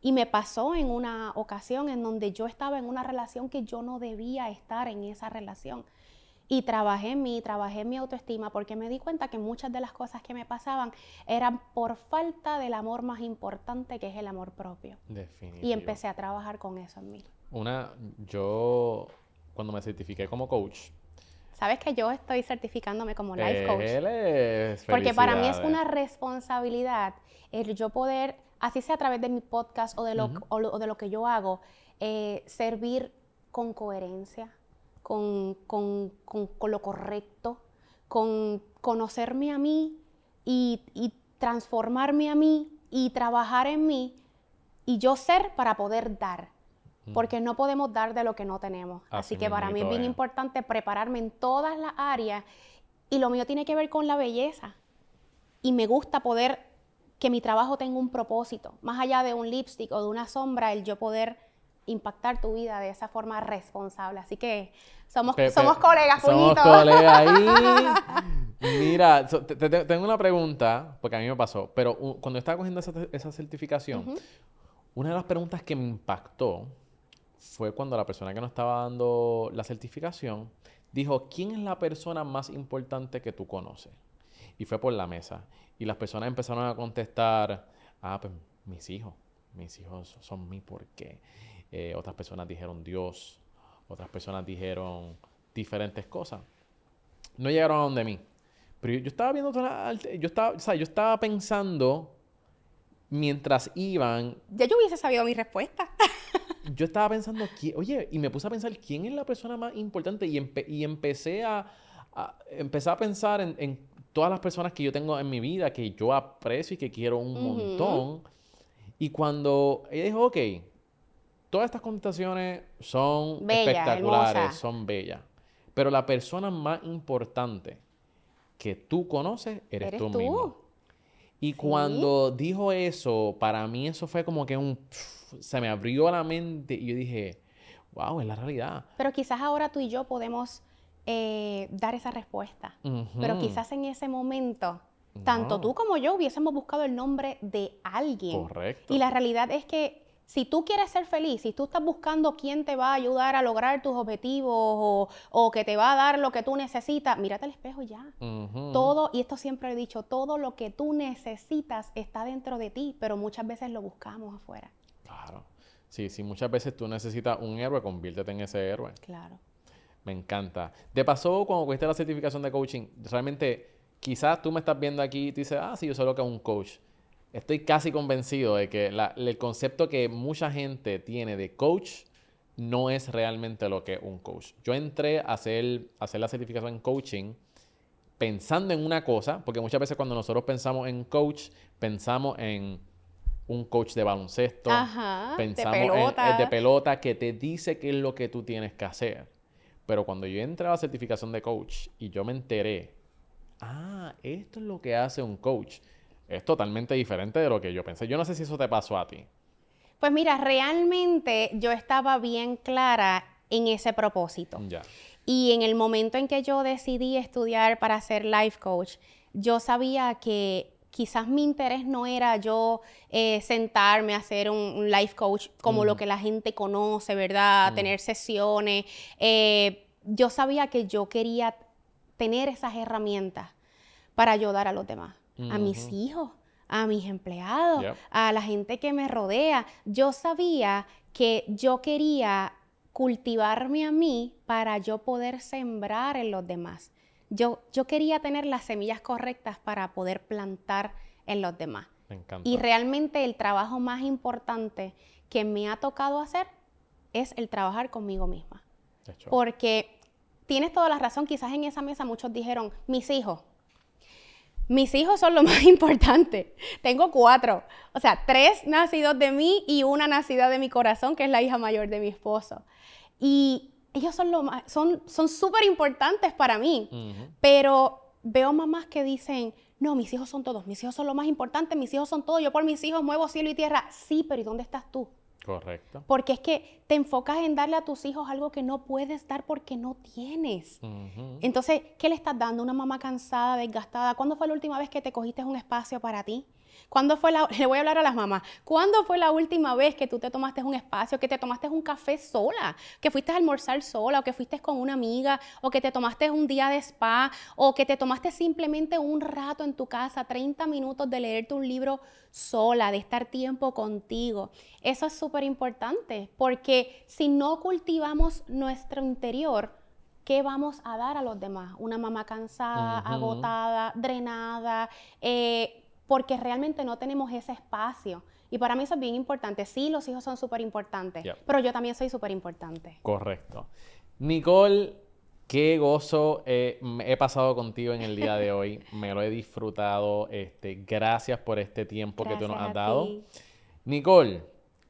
Y me pasó en una ocasión en donde yo estaba en una relación que yo no debía estar en esa relación. Y trabajé en mí, trabajé en mi autoestima porque me di cuenta que muchas de las cosas que me pasaban eran por falta del amor más importante que es el amor propio. Y empecé a trabajar con eso en mí. Una, yo cuando me certifiqué como coach, Sabes que yo estoy certificándome como life coach. porque para mí es una responsabilidad el yo poder, así sea a través de mi podcast o de lo, de lo que yo hago, eh, servir con coherencia, con, con, lo correcto, con conocerme a mí y, y transformarme a mí y trabajar en mí y yo ser para poder dar porque no podemos dar de lo que no tenemos. Así, que para mí es bien importante prepararme en todas las áreas y lo mío tiene que ver con la belleza. Y me gusta poder que mi trabajo tenga un propósito, más allá de un lipstick o de una sombra, el yo poder impactar tu vida de esa forma responsable. Así que somos, somos colegas, Somos colegas ahí. Mira, tengo una pregunta, porque a mí me pasó, pero cuando estaba cogiendo esa, certificación, una de las preguntas que me impactó fue cuando la persona que nos estaba dando la certificación dijo, ¿quién es la persona más importante que tú conoces? Y fue por la mesa. Y las personas empezaron a contestar, ah, pues mis hijos, mis hijos son mi porqué. Eh, otras personas dijeron Dios, otras personas dijeron diferentes cosas. No llegaron a donde mí. Pero yo, estaba viendo yo estaba, o sea, yo estaba pensando mientras iban. Ya yo hubiese sabido mi respuesta. yo estaba pensando, oye, y me puse a pensar quién es la persona más importante y, y empecé a, a, a pensar en, todas las personas que yo tengo en mi vida, que yo aprecio y que quiero un montón. Y cuando ella dijo, ok, todas estas contestaciones son espectaculares, son bellas, pero la persona más importante que tú conoces eres, tú, mismo. Y cuando dijo eso, para mí eso fue como que un se me abrió la mente y yo dije, wow, es la realidad. Pero quizás ahora tú y yo podemos eh, dar esa respuesta. Pero quizás en ese momento, tanto tú como yo hubiésemos buscado el nombre de alguien. Correcto. Y la realidad es que si tú quieres ser feliz, si tú estás buscando quién te va a ayudar a lograr tus objetivos o, que te va a dar lo que tú necesitas, mírate al espejo ya. Todo, y esto siempre he dicho, todo lo que tú necesitas está dentro de ti, pero muchas veces lo buscamos afuera. Claro. Sí, sí, muchas veces tú necesitas un héroe, conviértete en ese héroe. Claro. Me encanta. De paso, cuando cogiste la certificación de coaching, realmente, quizás tú me estás viendo aquí y tú dices, ah, sí, yo soy lo que es un coach. Estoy casi convencido de que la- el concepto que mucha gente tiene de coach no es realmente lo que es un coach. Yo entré a hacer, a hacer la certificación en coaching pensando en una cosa, porque muchas veces cuando nosotros pensamos en coach, pensamos en un coach de baloncesto, Ajá, de pensamos en- en de pelota que te dice qué es lo que tú tienes que hacer. Pero cuando yo entré a la certificación de coach y yo me enteré, ah, esto es lo que hace un coach, es totalmente diferente de lo que yo pensé. Yo no sé si eso te pasó a ti. Pues mira, realmente yo estaba bien clara en ese propósito. Ya. Y en el momento en que yo decidí estudiar para ser life coach, yo sabía que quizás mi interés no era yo eh, sentarme a hacer un, un life coach como lo que la gente conoce, ¿verdad? Tener sesiones. Eh, yo sabía que yo quería tener esas herramientas para ayudar a los demás, a mis hijos, a mis empleados, Yep. a la gente que me rodea. Yo sabía que yo quería cultivarme a mí para yo poder sembrar en los demás. Yo, yo quería tener las semillas correctas para poder plantar en los demás. Me encanta. Y realmente el trabajo más importante que me ha tocado hacer es el trabajar conmigo misma. Porque tienes toda la razón, quizás en esa mesa muchos dijeron, mis hijos. Mis hijos son lo más importante. Tengo cuatro. O sea, tres nacidos de mí y una nacida de mi corazón, que es la hija mayor de mi esposo. Y ellos son lo más, son son súper importantes para mí. Pero veo mamás que dicen, no, mis hijos son todos, mis hijos son lo más importante, mis hijos son todo, yo por mis hijos muevo cielo y tierra. Sí, pero ¿y dónde estás tú? Correcto. Porque es que te enfocas en darle a tus hijos algo que no puedes dar porque no tienes. Entonces, ¿qué le estás dando? Una mamá cansada, desgastada. ¿Cuándo fue la última vez que te cogiste un espacio para ti? ¿Cuándo fue la, le voy a hablar a las mamás, ¿cuándo fue la última vez que tú te tomaste un espacio, que te tomaste un café sola, que fuiste a almorzar sola, o que fuiste con una amiga, o que te tomaste un día de spa, o que te tomaste simplemente un rato en tu casa, 30 minutos de leerte un libro sola, de estar tiempo contigo? Eso es súper importante, porque si no cultivamos nuestro interior, ¿qué vamos a dar a los demás? Una mamá cansada, agotada, drenada, eh, porque realmente no tenemos ese espacio. Y para mí eso es bien importante. Sí, los hijos son súper importantes, pero yo también soy súper importante. Correcto. Nicole, qué gozo eh, he pasado contigo en el día de hoy. Me lo he disfrutado. Este, gracias por este tiempo que tú nos has dado. ti. Nicole,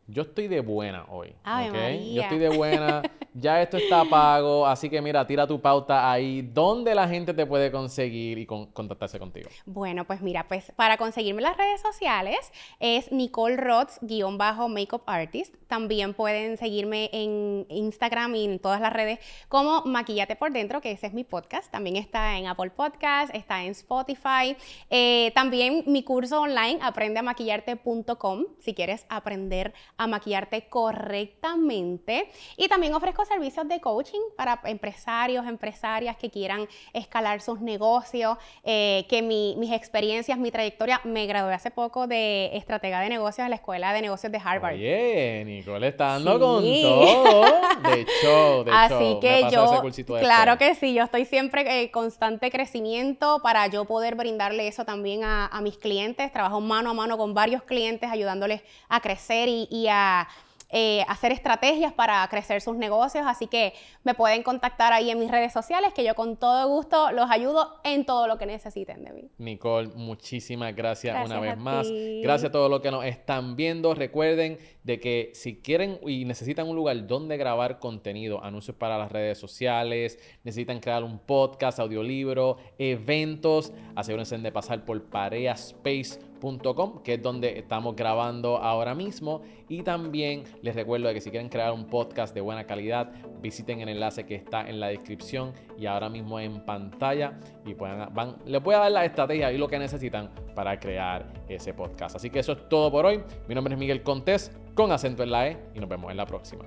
yo estoy de buena hoy. Ave ¿ok? María. Yo estoy de buena. Ya esto está pago, así que mira, tira tu pauta ahí. ¿Dónde la gente te puede conseguir y con- contactarse contigo? Bueno, pues mira, pues para conseguirme en las redes sociales es Nicole Rods, guion bajo Makeup Artist. También pueden seguirme en Instagram y en todas las redes como Maquillate por Dentro, que ese es mi podcast. También está en Apple Podcast, está en Spotify. Eh, también mi curso online, aprendeamaquillarte.com, si quieres aprender a maquillarte correctamente. Y también ofrezco servicios de coaching para empresarios, empresarias que quieran escalar sus negocios, eh, que mi- mis experiencias, mi trayectoria, me gradué hace poco de estratega de negocios en la Escuela de Negocios de Harvard. Oye, Nicole está dando Sí. con todo. De show, de Así show. Que yo, claro que sí, yo estoy siempre en constante crecimiento para yo poder brindarle eso también a, a mis clientes. Trabajo mano a mano con varios clientes ayudándoles a crecer y, y a eh, hacer estrategias para crecer sus negocios. Así que me pueden contactar ahí en mis redes sociales que yo con todo gusto los ayudo en todo lo que necesiten de mí. Nicole, muchísimas gracias, una vez más. ti. Gracias a todos los que nos están viendo. Recuerden de que si quieren y necesitan un lugar donde grabar contenido, anuncios para las redes sociales, necesitan crear un podcast, audiolibro, eventos, asegúrense de pasar por que es donde estamos grabando ahora mismo. Y también les recuerdo de que si quieren crear un podcast de buena calidad, visiten el enlace que está en la descripción y ahora mismo en pantalla y puedan, van, les voy a dar la estrategia y lo que necesitan para crear ese podcast. Así que eso es todo por hoy. Mi nombre es Miguel Contés con acento en la E y nos vemos en la próxima.